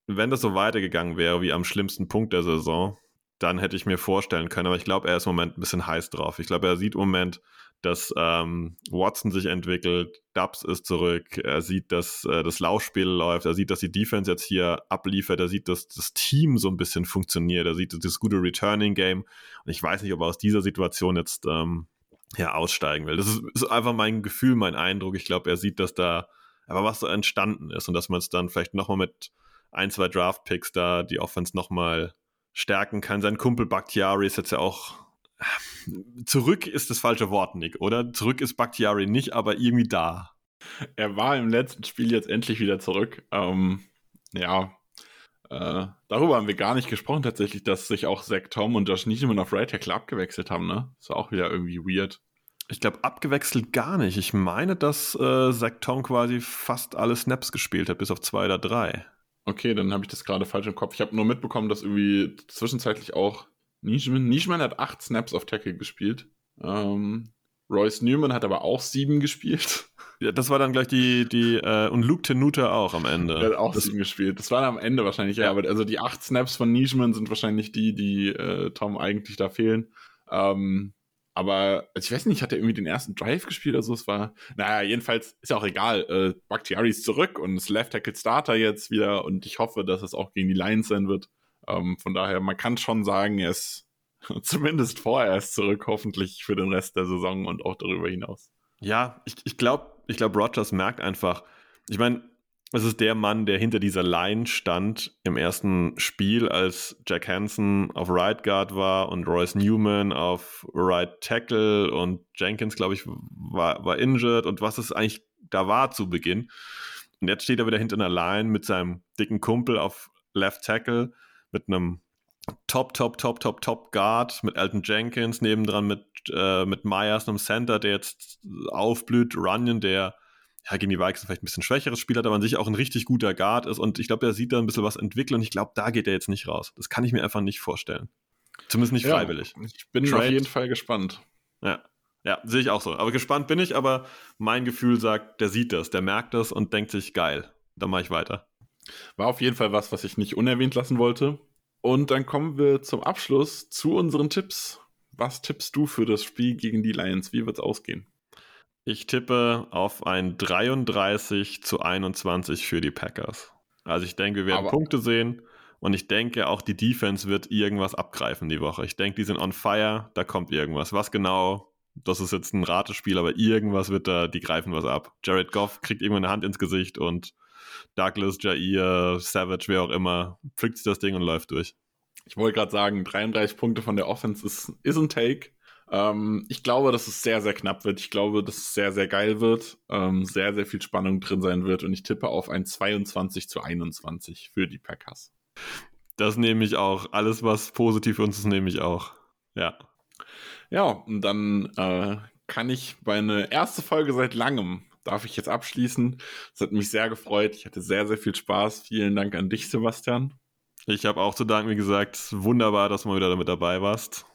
wenn das so weitergegangen wäre wie am schlimmsten Punkt der Saison, dann hätte ich mir vorstellen können. Aber ich glaube, er ist im Moment ein bisschen heiß drauf. Ich glaube, er sieht im Moment, dass ähm, Watson sich entwickelt, Dubs ist zurück, er sieht, dass äh, das Laufspiel läuft, er sieht, dass die Defense jetzt hier abliefert, er sieht, dass das Team so ein bisschen funktioniert, er sieht das gute Returning-Game. Und ich weiß nicht, ob er aus dieser Situation jetzt ähm, ja, aussteigen will. Das ist, ist einfach mein Gefühl, mein Eindruck. Ich glaube, er sieht, dass da aber was so entstanden ist und dass man es dann vielleicht nochmal mit ein, zwei Draft-Picks da die Offense nochmal stärken kann. Sein Kumpel Bakhtiari ist jetzt ja auch. Zurück ist das falsche Wort, Nick, oder? Zurück ist Bakhtiari nicht, aber irgendwie da. Er war im letzten Spiel jetzt endlich wieder zurück. Ähm, ja, äh, darüber haben wir gar nicht gesprochen, tatsächlich, dass sich auch Zach Tom und Josh Niemann auf Right Tackle abgewechselt haben, ne? War auch wieder irgendwie weird. Ich glaube, abgewechselt gar nicht. Ich meine, dass äh, Zach Tom quasi fast alle Snaps gespielt hat, bis auf zwei oder drei. Okay, dann habe ich das gerade falsch im Kopf. Ich habe nur mitbekommen, dass irgendwie zwischenzeitlich auch Nischman, Nischman hat acht Snaps auf Tackle gespielt. Ähm, Royce Newman hat aber auch sieben gespielt. Ja, das war dann gleich die, die, äh, und Luke Tenuta auch am Ende. Er hat auch das, sieben gespielt. Das war am Ende wahrscheinlich, ja, ja, aber also die acht Snaps von Nischman sind wahrscheinlich die, die äh, Tom eigentlich da fehlen. Ähm, aber also ich weiß nicht, hat er irgendwie den ersten Drive gespielt oder so? Es war, naja, jedenfalls ist ja auch egal. Äh, Bakhtiari ist zurück und ist Left Tackle Starter jetzt wieder und ich hoffe, dass es auch gegen die Lions sein wird. Ähm, von daher, man kann schon sagen, er ist zumindest vorerst zurück, hoffentlich für den Rest der Saison und auch darüber hinaus. Ja, ich, ich glaube, ich glaube, Rogers merkt einfach, ich meine, es ist der Mann, der hinter dieser Line stand im ersten Spiel, als Jack Hansen auf Right Guard war und Royce Newman auf Right Tackle und Jenkins, glaube ich, war, war injured und was es eigentlich da war zu Beginn. Und jetzt steht er wieder hinter einer Line mit seinem dicken Kumpel auf Left Tackle, mit einem Top, Top, Top, Top, Top Guard, mit Elton Jenkins, nebendran mit, äh, mit Myers, einem Center, der jetzt aufblüht, Runyon, der ja, die Vikings vielleicht ein bisschen schwächeres Spiel hat, aber an sich auch ein richtig guter Guard ist. Und ich glaube, er sieht da ein bisschen was entwickeln und ich glaube, da geht er jetzt nicht raus. Das kann ich mir einfach nicht vorstellen. Zumindest nicht ja, freiwillig. Ich bin Trade. auf jeden Fall gespannt. Ja. Ja, sehe ich auch so. Aber gespannt bin ich, aber mein Gefühl sagt, der sieht das, der merkt das und denkt sich, geil, dann mache ich weiter. War auf jeden Fall was, was ich nicht unerwähnt lassen wollte. Und dann kommen wir zum Abschluss zu unseren Tipps. Was tippst du für das Spiel gegen die Lions? Wie wird es ausgehen? Ich tippe auf ein 33 zu 21 für die Packers. Also ich denke, wir werden Aber Punkte sehen und ich denke, auch die Defense wird irgendwas abgreifen die Woche. Ich denke, die sind on fire, da kommt irgendwas. Was genau, das ist jetzt ein Ratespiel, aber irgendwas wird da, die greifen was ab. Jared Goff kriegt irgendwann eine Hand ins Gesicht und Douglas, Jair, Savage, wer auch immer, pflückt sich das Ding und läuft durch. Ich wollte gerade sagen, 33 Punkte von der Offense ist, ist ein Take. Ähm, ich glaube, dass es sehr, sehr knapp wird. Ich glaube, dass es sehr, sehr geil wird. Ähm, sehr, sehr viel Spannung drin sein wird. Und ich tippe auf ein 22 zu 21 für die Packers. Das nehme ich auch. Alles, was positiv für uns ist, nehme ich auch. Ja. Ja, und dann äh, kann ich meine erste Folge seit langem darf ich jetzt abschließen. Es hat mich sehr gefreut. Ich hatte sehr, sehr viel Spaß. Vielen Dank an dich, Sebastian. Ich habe auch zu danken, wie gesagt, wunderbar, dass du mal wieder damit dabei warst.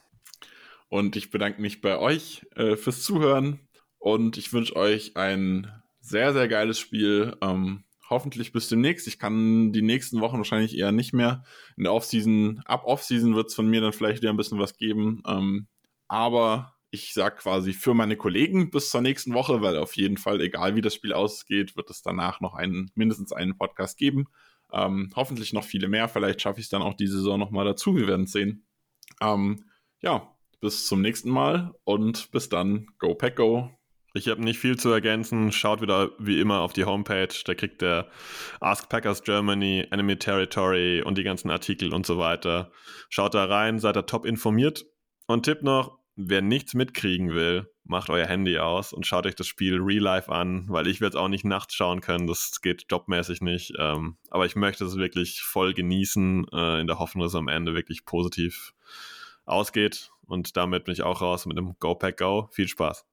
Und ich bedanke mich bei euch äh, fürs Zuhören und ich wünsche euch ein sehr, sehr geiles Spiel. Ähm, hoffentlich bis demnächst. Ich kann die nächsten Wochen wahrscheinlich eher nicht mehr. In der Offseason, ab Offseason wird es von mir dann vielleicht wieder ein bisschen was geben. Ähm, aber ich sage quasi für meine Kollegen bis zur nächsten Woche, weil auf jeden Fall, egal wie das Spiel ausgeht, wird es danach noch einen, mindestens einen Podcast geben. Ähm, hoffentlich noch viele mehr. Vielleicht schaffe ich es dann auch diese Saison nochmal dazu. Wir werden es sehen. Ähm, ja, bis zum nächsten Mal und bis dann. Go Pack Go. Ich habe nicht viel zu ergänzen. Schaut wieder wie immer auf die Homepage. Da kriegt ihr Ask Packers Germany, Enemy Territory und die ganzen Artikel und so weiter. Schaut da rein, seid da top informiert. Und Tipp noch, wer nichts mitkriegen will, macht euer Handy aus und schaut euch das Spiel real life an, weil ich werde es auch nicht nachts schauen können. Das geht jobmäßig nicht. Ähm, aber ich möchte es wirklich voll genießen, äh, in der Hoffnung, dass es am Ende wirklich positiv ausgeht. Und damit bin ich auch raus mit einem Go Pack Go. Viel Spaß.